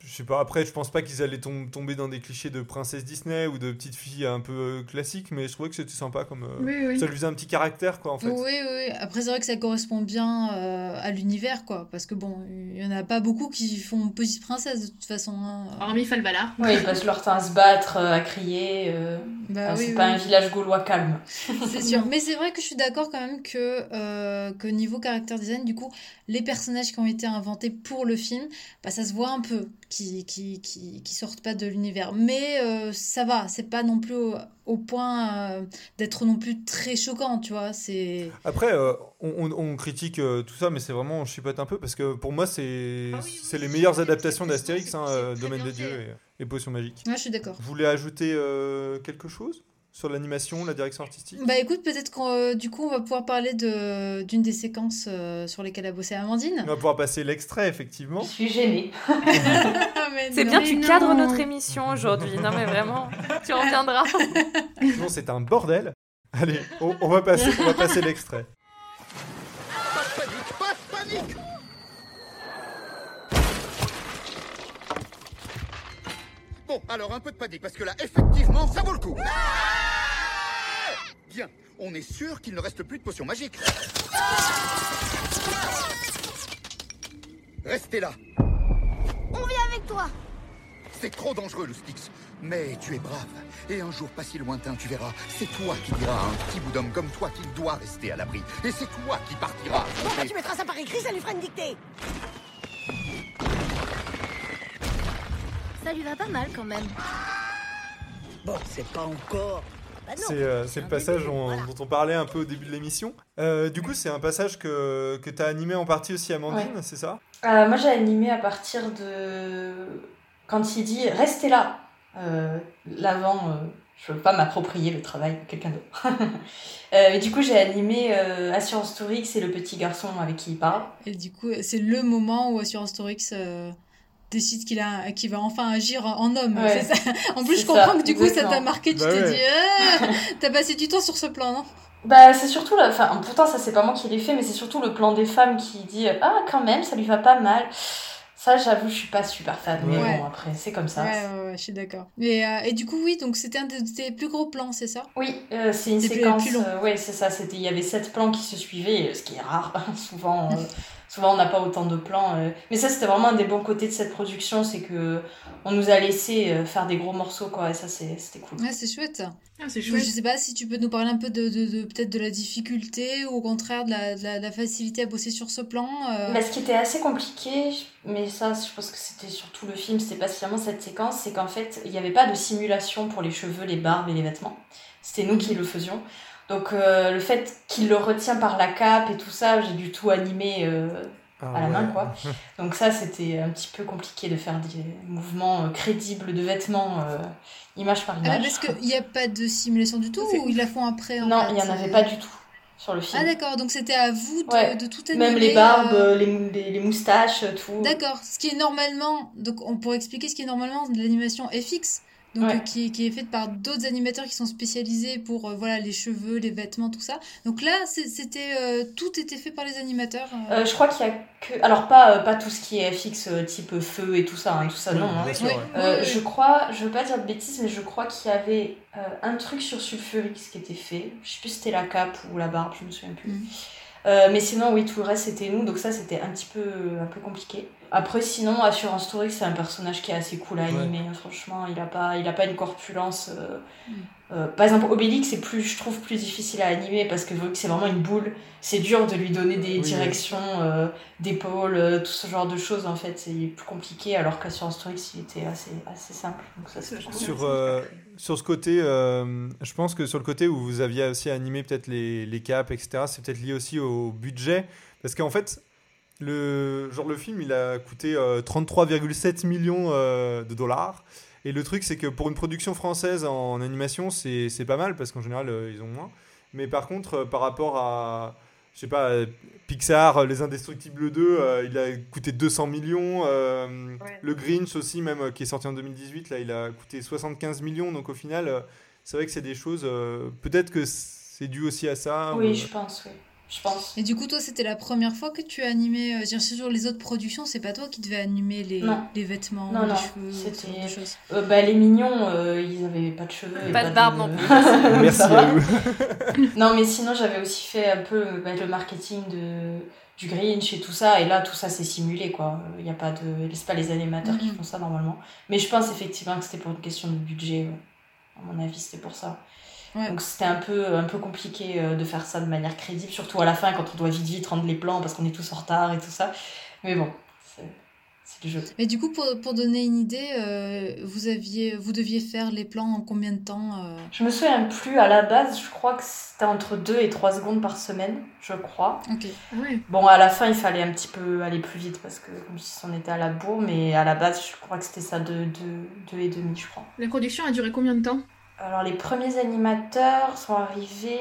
Je sais pas, après, je pense pas qu'ils allaient tom- tomber dans des clichés de princesse Disney ou de petites filles un peu euh, classiques, mais je trouvais que c'était sympa comme. euh, Oui, oui. Ça lui faisait un petit caractère, quoi, en fait. Oui, oui. Après, c'est vrai que ça correspond bien euh, à l'univers, quoi. Parce que bon, il y en a pas beaucoup qui font petite princesse de toute façon. hein. Hormis Falbala. Oui, ils passent leur temps à se battre, à crier. euh, Bah ah, oui, c'est oui. pas un village gaulois calme. C'est sûr. Mais c'est vrai que je suis d'accord quand même que, euh, que niveau caractère design, du coup, les personnages qui ont été inventés pour le film, bah, ça se voit un peu qui, qui, qui, qui sortent pas de l'univers. Mais euh, ça va, c'est pas non plus au, au point euh, d'être non plus très choquant, tu vois. C'est. Après, euh, on, critique euh, tout ça, mais c'est vraiment, on chipote un peu parce que pour moi, c'est c'est les meilleures adaptations d'Astérix, hein, Domaine des Dieux et, et Potions Magiques. Ouais, je suis d'accord. Vous voulez ajouter euh, quelque chose? Sur l'animation, la direction artistique? Bah écoute, peut-être qu'on euh, du coup on va pouvoir parler de d'une des séquences euh, sur lesquelles a bossé Amandine. On va pouvoir passer l'extrait, effectivement. Je suis gênée. C'est non. bien, tu non. cadres notre émission aujourd'hui. Non, mais vraiment, tu reviendras. Sinon, c'est un bordel. Allez, on, on va passer, on va passer l'extrait. Pas de panique, pas de panique Bon, alors un peu de panique, parce que là, effectivement, ça vaut le coup. Bien, on est sûr qu'il ne reste plus de potions magiques. Restez là. On vient avec toi C'est trop dangereux, le Styx. Mais tu es brave. Et un jour pas si lointain, tu verras, c'est toi qui diras à un petit bout d'homme comme toi qu'il doit rester à l'abri. Et c'est toi qui partiras. Bon bah tu mettras ça par écrit, ça lui fera une dictée Ça lui va pas mal quand même. Bon, c'est pas encore. Bah C'est euh, c'est le passage début, dont, voilà. dont on parlait un peu au début de l'émission. Euh, du coup, c'est un passage que, que tu as animé en partie aussi, Amandine, c'est ça? Euh, moi, j'ai animé à partir de. Quand il dit restez là. Euh, L'avant, euh, je veux pas m'approprier le travail de quelqu'un d'autre. Euh, et du coup, j'ai animé euh, Assurance Tourix et le petit garçon avec qui il parle. Et du coup, c'est le moment où Assurance Torix euh, décide qu'il a qu'il va enfin agir en homme. Ouais. c'est ça. En plus, je comprends ça, que du coup, ça t'a marqué. Tu Bah t'es ouais. dit, ah, t'as passé du temps sur ce plan, non? Bah, c'est surtout la. Enfin, pourtant, ça, c'est pas moi qui l'ai fait, mais c'est surtout le plan des femmes qui dit Ah, quand même, ça lui va pas mal. Ça, j'avoue, je suis pas super fan. Mais Ouais. bon, après, c'est comme ça. ouais, ouais, ouais, je suis d'accord. Et, euh, et du coup, oui, donc c'était un de tes plus gros plans, c'est ça? Oui, euh, c'est une plus- séquence. plus long. euh, ouais, c'est ça. C'était, il y avait sept plans qui se suivaient, ce qui est rare. souvent, souvent, on n'a pas autant de plans. Mais ça, c'était vraiment un des bons côtés de cette production, c'est que on nous a laissé faire des gros morceaux, quoi. Et ça, c'est, c'était cool. Ouais, c'est chouette. Ah, c'est Je, chouette. je sais pas si tu peux nous parler un peu de, de, de- peut-être de la difficulté ou au contraire de la, de la, de la facilité à bosser sur ce plan. euh. Bah, ce qui était assez compliqué, mais ça, je pense que c'était surtout le film, c'était pas seulement cette séquence, c'est qu'en fait, il n'y avait pas de simulation pour les cheveux, les barbes et les vêtements. C'était nous qui le faisions. Donc, euh, le fait qu'il le retient par la cape et tout ça, j'ai dû tout animer euh, Ah à la main, ouais. quoi. Donc, ça, c'était un petit peu compliqué de faire des mouvements euh, crédibles de vêtements, euh, image par Ah, image. parce qu'il n'y a pas de simulation du tout ou ils la font après en non, il n'y en c'est- avait pas du tout sur le film. Ah d'accord, donc c'était à vous de, Ouais. de tout animer. Même les barbes, euh, les, les moustaches, tout. D'accord, ce qui est normalement, donc on pourrait expliquer ce qui est normalement de l'animation FX, donc Ouais. euh, qui, est- qui est faite par d'autres animateurs qui sont spécialisés pour euh, voilà les cheveux, les vêtements, tout ça. Donc là, c'était euh, tout était fait par les animateurs. euh. Euh, je crois qu'il y a que. Alors, pas, euh, pas tout ce qui est FX euh, type feu et tout ça, hein, et tout ça, non. hein. Sûr, Ouais. Euh, je crois, je veux pas dire de bêtises, mais je crois qu'il y avait euh, un truc sur Sulfurix qui était fait. Je sais plus si c'était la cape ou la barbe, je me souviens plus. Euh, mais sinon, oui, tout le reste c'était nous, donc ça c'était un petit peu, un peu compliqué. Après, sinon, Assurance Touriste, c'est un personnage qui est assez cool à Ouais. animer. hein, Franchement, il a pas, il a pas une corpulence. euh, Mm. euh, par exemple, Obélix, c'est plus, je trouve plus difficile à animer parce que vu que c'est vraiment une boule, c'est dur de lui donner des Oui, directions euh, d'épaule, euh, tout ce genre de choses. En fait, c'est plus compliqué. Alors qu'Assurance Touriste, il était assez, assez simple. Donc ça, c'est cool. Sur, euh, sur ce côté, euh, je pense que sur le côté où vous aviez aussi animé peut-être les, les caps, etc., c'est peut-être lié aussi au budget. Parce qu'en fait, le, genre, le film, il a coûté euh, 33,7 millions euh, de dollars. Et le truc, c'est que pour une production française en animation, c'est pas mal, parce qu'en général, euh, ils ont moins. Mais par contre, euh, par rapport à, je sais pas, euh, Pixar, euh, Les Indestructibles 2, euh, il a coûté 200 millions. euh, Le Grinch aussi, même, euh, qui est sorti en 2018, là, il a coûté 75 millions. Donc au final, euh, c'est vrai que c'est des choses. euh, Peut-être que c'est dû aussi à ça. Oui, ou- je pense, oui. Je pense. Et du coup, toi, c'était la première fois que tu as animé. euh, je veux dire, sur les autres productions, c'est pas toi qui devais animer les, Non. les vêtements, Non, les non, cheveux, c'était- choses. Euh, bah, les mignons, euh, ils avaient pas de cheveux. et Pas de barbe non plus. Merci à vous. non, mais sinon, j'avais aussi fait un peu bah, le marketing de, du Grinch et tout ça. Et là, tout ça, c'est simulé, quoi. Il y a pas de... C'est pas les animateurs qui Mhm. font ça, normalement. Mais je pense effectivement que c'était pour une question de budget. ouais. À mon avis, c'était pour ça. Ouais. Donc c'était un peu, un peu compliqué euh, de faire ça de manière crédible, surtout à la fin quand on doit vite vite rendre les plans parce qu'on est tous en retard et tout ça. Mais bon, c'est le jeu. Mais du coup, pour, pour donner une idée, euh, vous, aviez, vous deviez faire les plans en combien de temps euh? Je me souviens plus à la base, je crois que c'était entre 2 et 3 secondes par semaine, je crois. Ok. Ah ouais. Bon, à la fin, il fallait un petit peu aller plus vite parce que comme si on était à la bourre, mais à la base, je crois que c'était ça, 2 deux, deux, deux et demi, je crois. La production a duré combien de temps? Alors, les premiers animateurs sont arrivés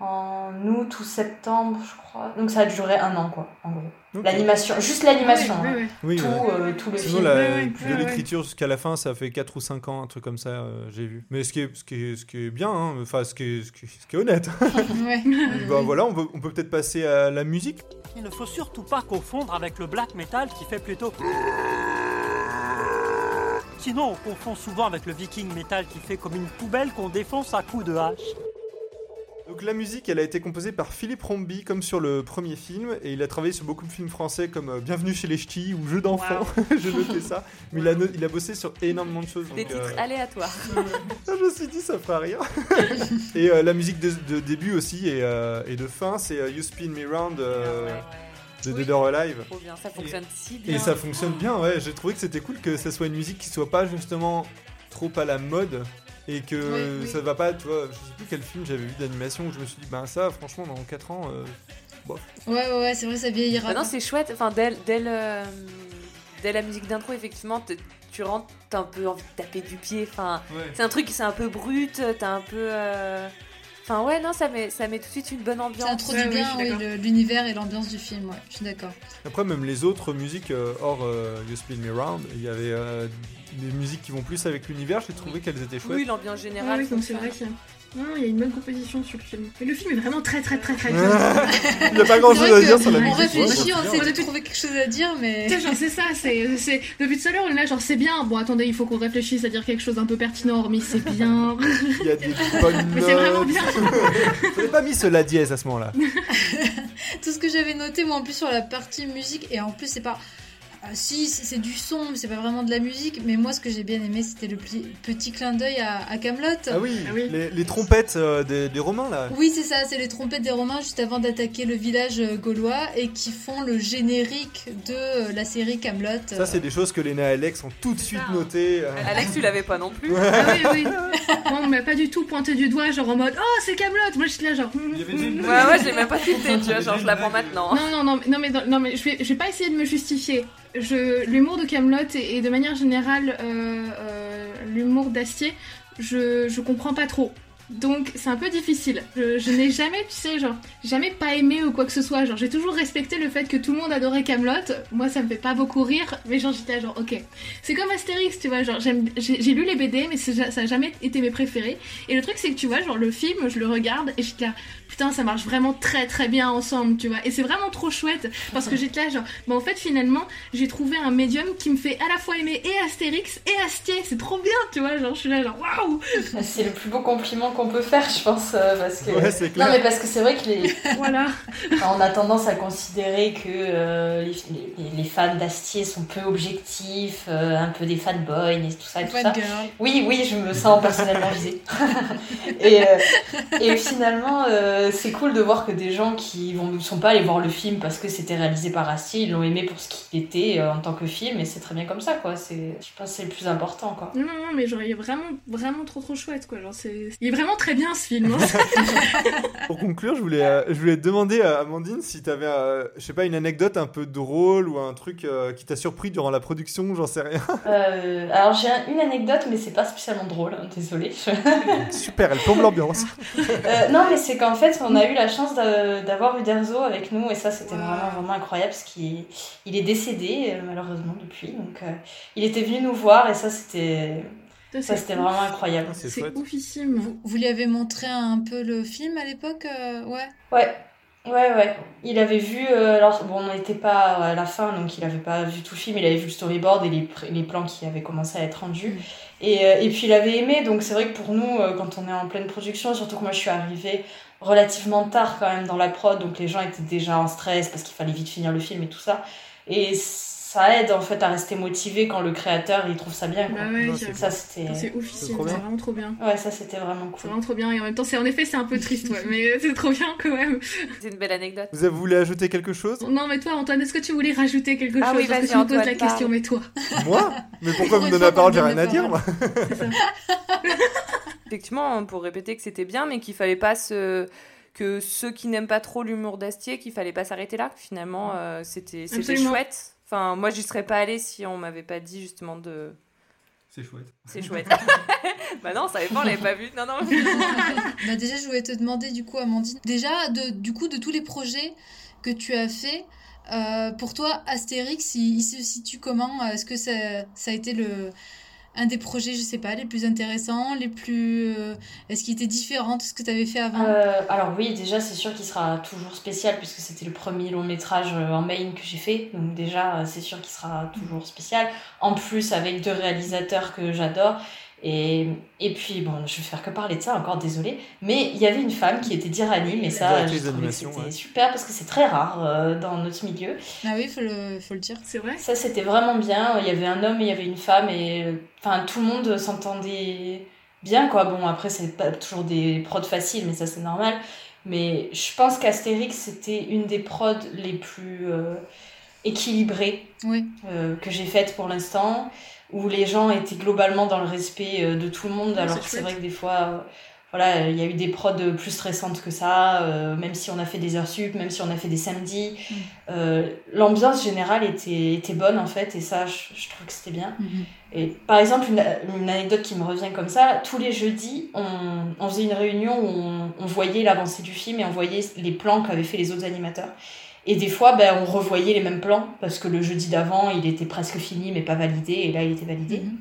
en août ou septembre, je crois. Donc, ça a duré un an, quoi, en gros. L'animation, juste l'animation. Hein. Oui, tout, ouais. euh, tout le Sinon, film. la- de l'écriture jusqu'à la fin, ça fait 4 ou 5 ans, un truc comme ça, euh, j'ai vu. Mais ce qui est, ce qui est, ce qui est bien, hein, enfin, ce qui est, ce qui est, ce qui est honnête. Bah, voilà, on peut, on peut peut-être passer à la musique. Il ne faut surtout pas confondre avec le black metal qui fait plutôt. Sinon, on confond souvent avec le viking metal qui fait comme une poubelle qu'on défonce à coups de hache. Donc la musique, elle a été composée par Philippe Rombi, comme sur le premier film, et il a travaillé sur beaucoup de films français comme euh, Bienvenue chez les Ch'tis ou Jeux d'enfants, je notais ça. Mais il, a, il a bossé sur énormément de choses. Des donc, titres euh, aléatoires. je me suis dit, ça fera rien. et euh, la musique de, de début aussi et, euh, et de fin, c'est euh, You Spin Me Round euh, de Oui. Dead or Alive. Trop bien, ça fonctionne si bien. Et ça fonctionne bien, ouais. J'ai trouvé que c'était cool que ça soit une musique qui soit pas justement trop à la mode et que Oui, oui. ça va pas, tu vois. Je sais plus quel film j'avais vu d'animation où je me suis dit, ben ça, franchement, dans 4 ans, euh, bof. Ouais, ouais, ouais, c'est vrai, ça vieillira. Bah non, c'est chouette. Enfin, dès, dès, le- dès la musique d'intro, effectivement, tu rentres, t'as un peu envie de taper du pied. Enfin, c'est un truc qui c'est un peu brut, t'as un peu. euh, Enfin, ouais, non, ça met, ça met tout de suite une bonne Ça ambiance. introduit Ouais, bien oui, l'univers et l'ambiance du film, ouais, je suis d'accord. Après, même les autres musiques euh, hors euh, You Spin Me Round, il y avait euh, des musiques qui vont plus avec l'univers. J'ai trouvé qu'elles étaient chouettes. Oui, l'ambiance Ah générale. oui, donc c'est vrai qu'il Non, il y a une bonne composition sur le film. Mais le film est vraiment très très très très bien. il n'y a pas grand chose à dire sur la on musique. réfléchit, Ouais, on essaie de trouver quelque chose à dire, mais. Genre, c'est ça, c'est, c'est... Depuis tout à l'heure, on est là, genre, c'est bien. Bon, attendez, il faut qu'on réfléchisse à dire quelque chose d'un peu pertinent, mais c'est bien. Il y a des bonnes Mais c'est vraiment bien. J'avais pas mis ce la dièse à ce moment-là. Tout ce que j'avais noté, moi, en plus, sur la partie musique, et en plus, c'est pas. Ah, si, c'est du son, mais c'est pas vraiment de la musique. Mais moi, ce que j'ai bien aimé, c'était le petit clin d'œil à, à Camelot. Ah oui, Ah oui. Les, les trompettes euh, des, des Romains là. Oui, c'est ça, c'est les trompettes des Romains juste avant d'attaquer le village euh, gaulois et qui font le générique de euh, la série Camelot. Ça, c'est des choses que Léna et Alex ont tout de suite ça. notées. euh. Alex, tu l'avais pas non plus. Ah oui, oui. Moi, on m'a pas du tout pointé du doigt, genre en mode Oh, c'est Camelot Moi, je suis là, genre. hmm, hmm, Ouais, ouais, j'ai même pas tilté, tu vois, genre je l'apprends maintenant. Non, non, non, mais- non, mais, non, mais je vais, je vais pas essayer de me justifier. L'humour de Camelot et, de manière générale euh, euh, l'humour d'Astier, je, je comprends pas trop. Donc c'est un peu difficile. Je, n'ai jamais, tu sais, genre, jamais pas aimé ou quoi que ce soit. Genre, j'ai toujours respecté le fait que tout le monde adorait Camelot. Moi, ça me fait pas beaucoup rire, mais genre, j'étais genre, ok. C'est comme Astérix, tu vois, genre, j'ai, lu les BD, mais ça a jamais été mes préférés. Et le truc, c'est que tu vois, genre, le film, je le regarde et j'étais là, putain, ça marche vraiment très très bien ensemble, tu vois. Et c'est vraiment trop chouette parce que j'étais là, genre, bah en fait, finalement, j'ai trouvé un médium qui me fait à la fois aimer et Astérix et Astier. C'est trop bien, tu vois. Genre, je suis là, genre, waouh! C'est le plus beau compliment qu'on peut faire, je pense, euh, parce que Ouais, c'est clair. non mais parce que c'est vrai que les Voilà. Enfin, on a tendance à considérer que euh, les, fans d'Astier sont peu objectifs, euh, un peu des fanboys et tout ça et tout ça. Oui, oui, je me sens personnellement visée. et, euh, et finalement, euh, c'est cool de voir que des gens qui ne sont pas allés voir le film parce que c'était réalisé par Astier, ils l'ont aimé pour ce qu'il était euh, en tant que film, et c'est très bien comme ça, quoi. C'est, je pense que c'est le plus important, quoi. Non, non, non, mais genre, il est vraiment, vraiment trop, trop chouette, quoi. Genre, c'est... Il est vraiment très bien, ce film. hein. Pour conclure, je voulais, euh, je voulais te demander à Amandine si tu avais, je sais pas, une anecdote un peu drôle ou un truc euh, qui t'a surpris durant la production, j'en sais rien. Euh, alors, j'ai un- une anecdote, mais c'est pas spécialement drôle, hein, désolée. Super, elle plombe l'ambiance. Euh, non, mais c'est qu'en fait, on a eu la chance d'a- d'avoir Uderzo avec nous, et ça, c'était vraiment, vraiment incroyable, parce qu'il il est décédé, euh, malheureusement, depuis. Donc, euh, il était venu nous voir, et ça, c'était Ça, c'était vraiment incroyable. C'est oufissime. Vous, vous lui avez montré un peu le film à l'époque euh, Ouais? Ouais, ouais, ouais. Il avait vu, euh, alors, bon, on n'était pas à la fin, donc il avait pas vu tout le film, il avait vu le storyboard et les, plans qui avaient commencé à être rendus. Et, euh, et puis il avait aimé, donc c'est vrai que pour nous, euh, quand on est en pleine production, surtout que moi je suis arrivée relativement tard quand même dans la prod, donc les gens étaient déjà en stress parce qu'il fallait vite finir le film et tout ça. Et ça aide en fait à rester motivé quand le créateur il trouve ça bien. Quoi. Bah ouais, ça c'était. C'est oufissime, c'est vraiment trop bien. Ouais, ça c'était vraiment C'est cool. vraiment trop bien, et en même temps, c'est en effet, c'est un peu triste, ouais, mais c'est trop bien quand même. C'est une belle anecdote. Vous avez voulu ajouter quelque chose? Non, mais toi, Antoine, est-ce que tu voulais rajouter quelque Ah chose oui, Parce que vas-y, tu me poses la question, mais toi. Moi? Mais pourquoi Pour me fois la parole J'ai rien à dire, moi. Effectivement, pour répéter que c'était bien, mais qu'il fallait pas se que ceux qui n'aiment pas trop l'humour d'Astier, qu'il fallait pas s'arrêter là. Finalement, euh, c'était chouette. Enfin, moi, j'y serais pas allée si on m'avait pas dit justement de. C'est chouette. C'est chouette. bah non, ça dépend, on l'avait pas vu. Non, non. bah déjà, je voulais te demander du coup, Amandine, déjà de, du coup de tous les projets que tu as fait, euh, pour toi, Astérix, il, il se situe comment? Est-ce que ça, ça a été le un des projets, je sais pas, les plus intéressants, les plus, euh, est-ce qu'il était différent de ce que tu avais fait avant? Euh, alors oui, déjà c'est sûr qu'il sera toujours spécial puisque c'était le premier long métrage euh, en main que j'ai fait. Donc déjà c'est sûr qu'il sera toujours spécial. En plus avec deux réalisateurs que j'adore. Et, et puis bon, je vais faire que parler de ça encore, désolé. Mais il y avait une femme qui était d'Irani, mais ça je c'était ouais. super parce que c'est très rare euh, dans notre milieu. Ah oui, faut le, faut le dire. C'est vrai Ça, c'était vraiment bien. Il y avait un homme et il y avait une femme et euh, enfin tout le monde s'entendait bien quoi. Bon après c'est pas toujours des prods faciles mais ça c'est normal. Mais je pense qu'Astérix c'était une des prods les plus euh, équilibrées Oui. euh, que j'ai faites pour l'instant où les gens étaient globalement dans le respect euh, de tout le monde Ouais, alors c'est que c'est chouette. vrai que des fois euh, voilà, il y a eu des prods plus stressantes que ça, euh, même si on a fait des heures sup, même si on a fait des samedis. Mm. Euh, L'ambiance générale était, était bonne en fait, et ça, je, je trouve que c'était bien. Mhm. Et par exemple, une, une anecdote qui me revient comme ça, tous les jeudis, on, on faisait une réunion où on, on voyait l'avancée du film et on voyait les plans qu'avaient fait les autres animateurs. Et des fois, ben, on revoyait les mêmes plans, parce que le jeudi d'avant, il était presque fini, mais pas validé, et là, il était validé. Mhm.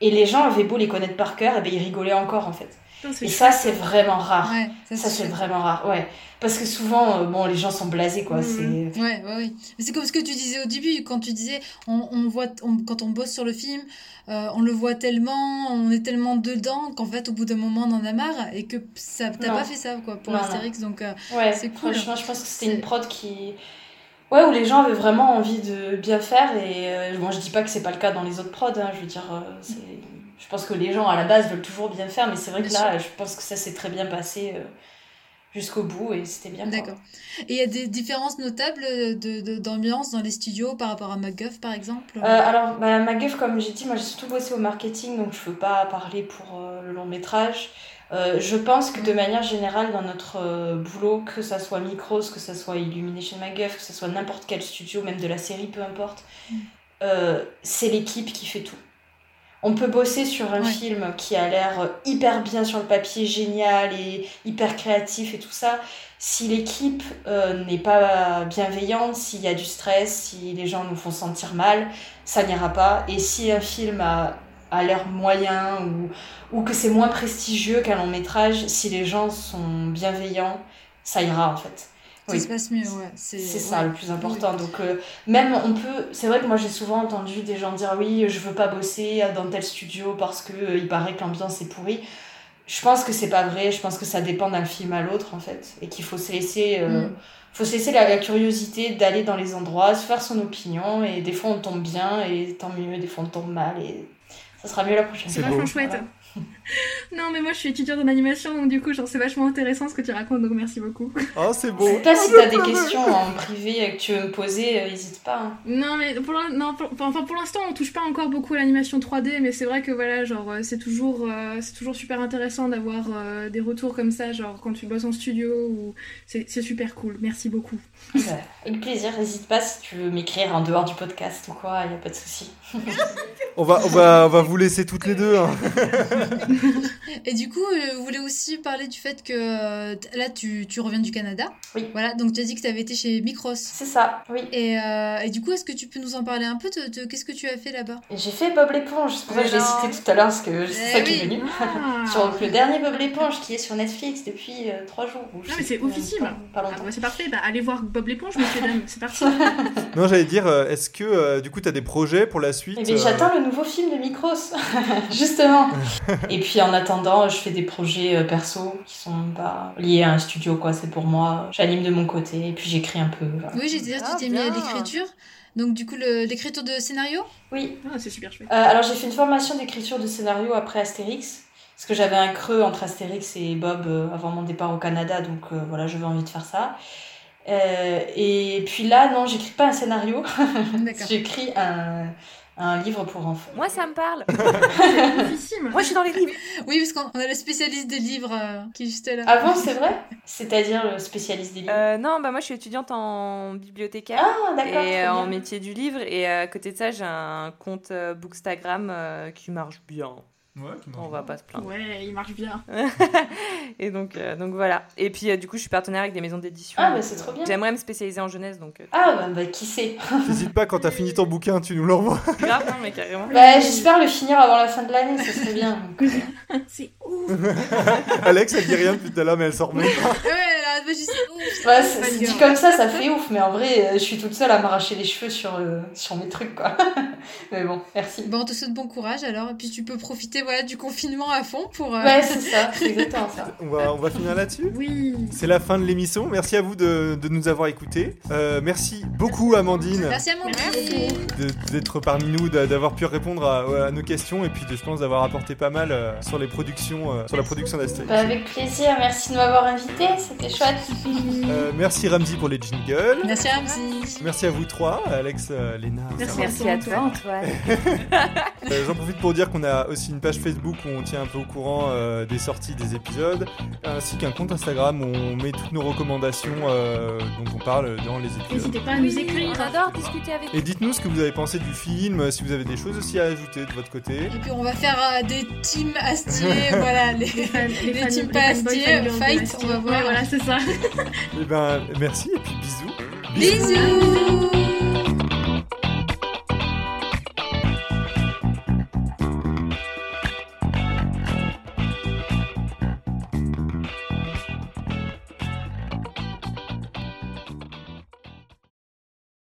Et les gens avaient beau les connaître par cœur, et ben, ils rigolaient encore en fait. Et ça, c'est vraiment rare. Ouais, Ça, c'est vraiment rare, ouais. Parce que souvent, euh, bon, les gens sont blasés, quoi. Mhm. C'est... Ouais, ouais, ouais. Mais c'est comme ce que tu disais au début, quand tu disais, on, on voit, on- quand on bosse sur le film, euh, on le voit tellement, on est tellement dedans qu'en fait, au bout d'un moment, on en a marre et que ça, t'as pas fait ça, quoi, pour Non, non. Astérix, donc euh, Ouais, c'est cool. franchement, je pense que c'était C'est- une prod qui... Ouais, où les gens avaient vraiment envie de bien faire. Et euh, bon, je dis pas que c'est pas le cas dans les autres prods. hein, je veux dire, euh, c'est... je pense que les gens à la base veulent toujours bien faire. Mais c'est vrai que là, je pense que ça s'est très bien passé euh, jusqu'au bout. Et c'était bien. D'accord. Et il y a des différences notables de, de- d'ambiance dans les studios par rapport à MacGuff, par exemple? Euh, alors, bah, MacGuff, comme j'ai dit, moi j'ai surtout bossé au marketing, donc je ne peux pas parler pour euh, le long métrage. Euh, je pense que de manière générale, dans notre boulot, que ça soit Micros, que ça soit Illumination MacGuff, que ça soit n'importe quel studio, même de la série, peu importe, c'est l'équipe qui fait tout. On peut bosser sur un Ouais. film qui a l'air hyper bien sur le papier, génial et hyper créatif et tout ça. Si l'équipe euh, n'est pas bienveillante, s'il y a du stress, si les gens nous font sentir mal, ça n'ira pas. Et si un film a, a l'air moyen ou, ou que c'est moins prestigieux qu'un long métrage, si les gens sont bienveillants, ça ira en fait. Ça Oui. se passe mieux, ouais. C'est, C'est ça ouais. le plus important. Donc, euh, même on peut. C'est vrai que moi j'ai souvent entendu des gens dire oui, je veux pas bosser dans tel studio parce que euh, il paraît que l'ambiance est pourrie. je pense que c'est pas vrai. Je pense que ça dépend d'un film à l'autre, en fait. Et qu'il faut se laisser, euh, Mm. faut se laisser la, la curiosité d'aller dans les endroits, se faire son opinion. Et des fois, on tombe bien, et tant mieux. Des fois, on tombe mal, et ça sera mieux la prochaine C'est fois. vachement chouette. Voilà. Non, mais moi je suis étudiante en animation, donc du coup, genre, c'est vachement intéressant ce que tu racontes, donc merci beaucoup. Oh, c'est Je beau. sais pas si t'as des questions en privé que tu veux me poser, euh, n'hésite pas. hein. Non, mais pour l'in- non, pour- enfin, pour l'instant, on touche pas encore beaucoup à l'animation 3D, mais c'est vrai que voilà, genre, euh, c'est toujours, euh, c'est toujours super intéressant d'avoir euh, des retours comme ça, genre quand tu bosses en studio, ou c'est super cool. Merci beaucoup. Bah, avec plaisir, n'hésite pas si tu veux m'écrire en dehors du podcast ou quoi, y a pas de souci. On va, on va, on va vous laisser toutes les deux. hein. Et du coup, euh, je voulais aussi parler du fait que euh, là, tu, tu reviens du Canada. Oui. Voilà, donc tu as dit que tu avais été chez Micros. C'est ça, oui. Et, euh, et du coup, est-ce que tu peux nous en parler un peu de, de- qu'est-ce que tu as fait là-bas? J'ai fait Bob l'éponge, c'est pour ça que je l'ai Alors cité tout à l'heure, parce que c'est Eh ça qui est venu. Ah. sur le dernier Bob l'éponge qui est sur Netflix depuis euh, trois jours. ou je Non, mais c'est Pas Ah, bah, c'est parfait, bah, allez voir Bob l'éponge, monsieur dame, c'est parti. Non, j'allais dire, euh, est-ce que euh, du coup, tu as des projets pour la suite? Eh bien, euh, j'attends le nouveau film de Micros, justement. Et puis en attendant, je fais des projets euh, perso qui sont pas liés à un studio, quoi. C'est pour moi. J'anime de mon côté et puis j'écris un peu. voilà. Oui, j'ai Ah, tu t'es mis à l'écriture. Donc, du coup, l'écriture de scénario? Oui. Ah, c'est super chouette. Euh, alors j'ai fait une formation d'écriture de scénario après Astérix. Parce que j'avais un creux entre Astérix et Bob euh, avant mon départ au Canada, donc euh, voilà, j'avais envie de faire ça. Euh, et puis là, non, j'écris pas un scénario, D'accord. j'écris un, un livre pour enfants. Moi, ça me parle. Moi, je suis dans les livres. Oui, parce qu'on on a le spécialiste des livres euh, qui est juste là. Ah bon, c'est vrai? C'est-à-dire le spécialiste des livres? Euh, non, bah moi, je suis étudiante en bibliothécaire. Ah, d'accord, Et euh, en métier du livre. Et à côté de ça, j'ai un compte euh, Bookstagram euh, qui marche bien. Ouais, On va pas se plaindre. Ouais, il marche bien. et donc, euh, donc voilà. Et puis, euh, du coup, je suis partenaire avec des maisons d'édition. Ah, bah, c'est trop bien. J'aimerais me spécialiser en jeunesse, donc euh, Ah, bah, bah, qui sait? N'hésite pas, quand t'as fini ton bouquin, tu nous l'envoies. grave, non, mais carrément. Bah, j'espère le finir avant la fin de l'année, ce serait bien. C'est ouf. Alex, elle dit rien depuis tout à l'heure, mais elle s'en remet pas. Je sais- Ouais, ça c'est dit comme ça, ça fait ouf, mais en vrai, euh, je suis toute seule à m'arracher les cheveux sur, euh, sur mes trucs, quoi. mais bon, merci. Bon, on te souhaite bon courage alors, et puis tu peux profiter voilà, du confinement à fond pour. euh, Ouais, c'est ça, c'est exactement ça. On va, on va finir là-dessus. Oui. C'est la fin de l'émission. Merci à vous de, de nous avoir écoutés. Euh, merci beaucoup, Amandine, Merci à mon de- d'être parmi nous, d'a- d'avoir pu répondre à, à nos questions et puis de, je pense d'avoir apporté pas mal sur les productions, sur la production d'Astérix. Bah, avec plaisir, merci de m'avoir invité, c'était chouette. Euh, merci Ramzi pour les jingles. Merci Ramzi. Merci à vous trois, Alex, euh, Léna. Merci. Merci à toi, Antoine. Euh, J'en profite pour dire qu'on a aussi une page Facebook où on tient un peu au courant euh, des sorties des épisodes, ainsi qu'un compte Instagram où on met toutes nos recommandations euh, dont on parle dans les épisodes. N'hésitez pas à nous écrire. On adore discuter avec Et dites-nous ce que vous avez pensé du film, si vous avez des choses aussi à ajouter de votre côté. Et puis on va faire euh, des teams Astier, voilà, les, Les fans- les les fans- teams pas Astier, fight, on va voir. Ouais, voilà, c'est ça. et eh ben, merci et puis bisous. Bisous. bisous.